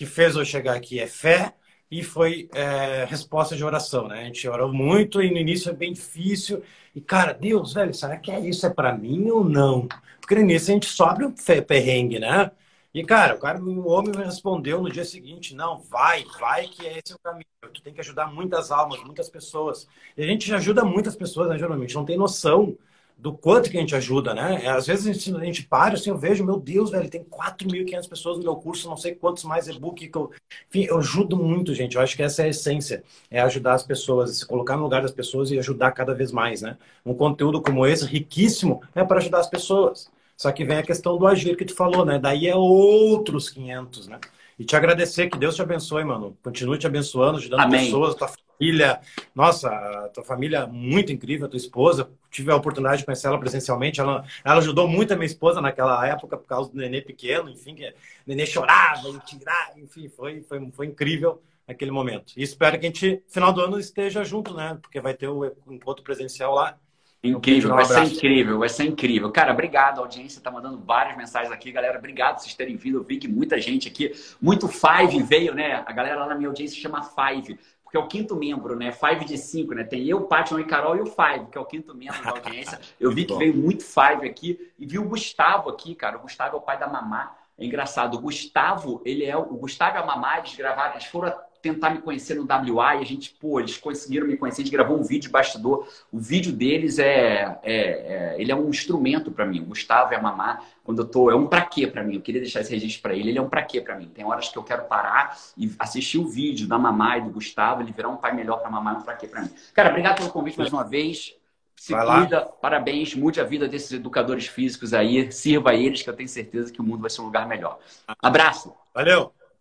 que fez eu chegar aqui: é fé e foi é, resposta de oração, né? A gente orou muito e no início é bem difícil. E, cara, Deus, velho, será que é isso? É para mim ou não? Porque no início a gente sobe fe- perrengue, né? E, cara, o, cara, o homem me respondeu no dia seguinte: não, vai, vai, que esse é o caminho. Tu tem que ajudar muitas almas, muitas pessoas. E a gente ajuda muitas pessoas, né, geralmente? Não tem noção do quanto que a gente ajuda, né? Às vezes a gente, a gente para, assim, eu vejo, meu Deus, velho, tem 4.500 pessoas no meu curso, não sei quantos mais e-book que eu... Enfim, eu ajudo muito, gente. Eu acho que essa é a essência, é ajudar as pessoas, se colocar no lugar das pessoas e ajudar cada vez mais, né? Um conteúdo como esse, riquíssimo, é para ajudar as pessoas. Só que vem a questão do agir que tu falou, né? Daí é outros 500, né? E te agradecer, que Deus te abençoe, mano. Continue te abençoando, ajudando Amém. pessoas, tua família. Nossa, a tua família é muito incrível, a tua esposa. Tive a oportunidade de conhecer ela presencialmente. Ela, ela ajudou muito a minha esposa naquela época, por causa do nenê pequeno, enfim, que o nenê chorava e tirava, enfim, foi, foi, foi incrível aquele momento. E espero que a gente, final do ano, esteja junto, né? Porque vai ter o encontro presencial lá. Incrível, Um vai ser incrível, vai ser incrível. Cara, obrigado, a audiência tá mandando várias mensagens aqui, galera. Obrigado por vocês terem vindo. Eu vi que muita gente aqui, muito Five veio, né? A galera lá na minha audiência chama Five, porque é o quinto membro, né? Five de cinco, né? Tem eu, Paty, e Carol e o Five, que é o quinto membro da audiência. Eu vi que veio muito Five aqui e vi o Gustavo aqui, cara. O Gustavo é o pai da Mamá. É engraçado, o Gustavo, ele é o o Gustavo e a Mamá, eles gravaram, eles foram tentar me conhecer no WA e a gente, pô, eles conseguiram me conhecer, a gente gravou um vídeo de bastidor. O vídeo deles é, é, é ele é um instrumento para mim. O Gustavo e a Mamá, quando eu tô, é um pra quê para mim. Eu queria deixar esse registro para ele. Ele é um pra quê para mim. Tem horas que eu quero parar e assistir o vídeo da Mamá e do Gustavo, ele virar um pai melhor para Mamá, é um pra quê para mim. Cara, obrigado pelo convite mais uma vez. Se vai cuida, lá. parabéns, mude a vida desses educadores físicos aí, sirva a eles, que eu tenho certeza que o mundo vai ser um lugar melhor. Abraço. Valeu.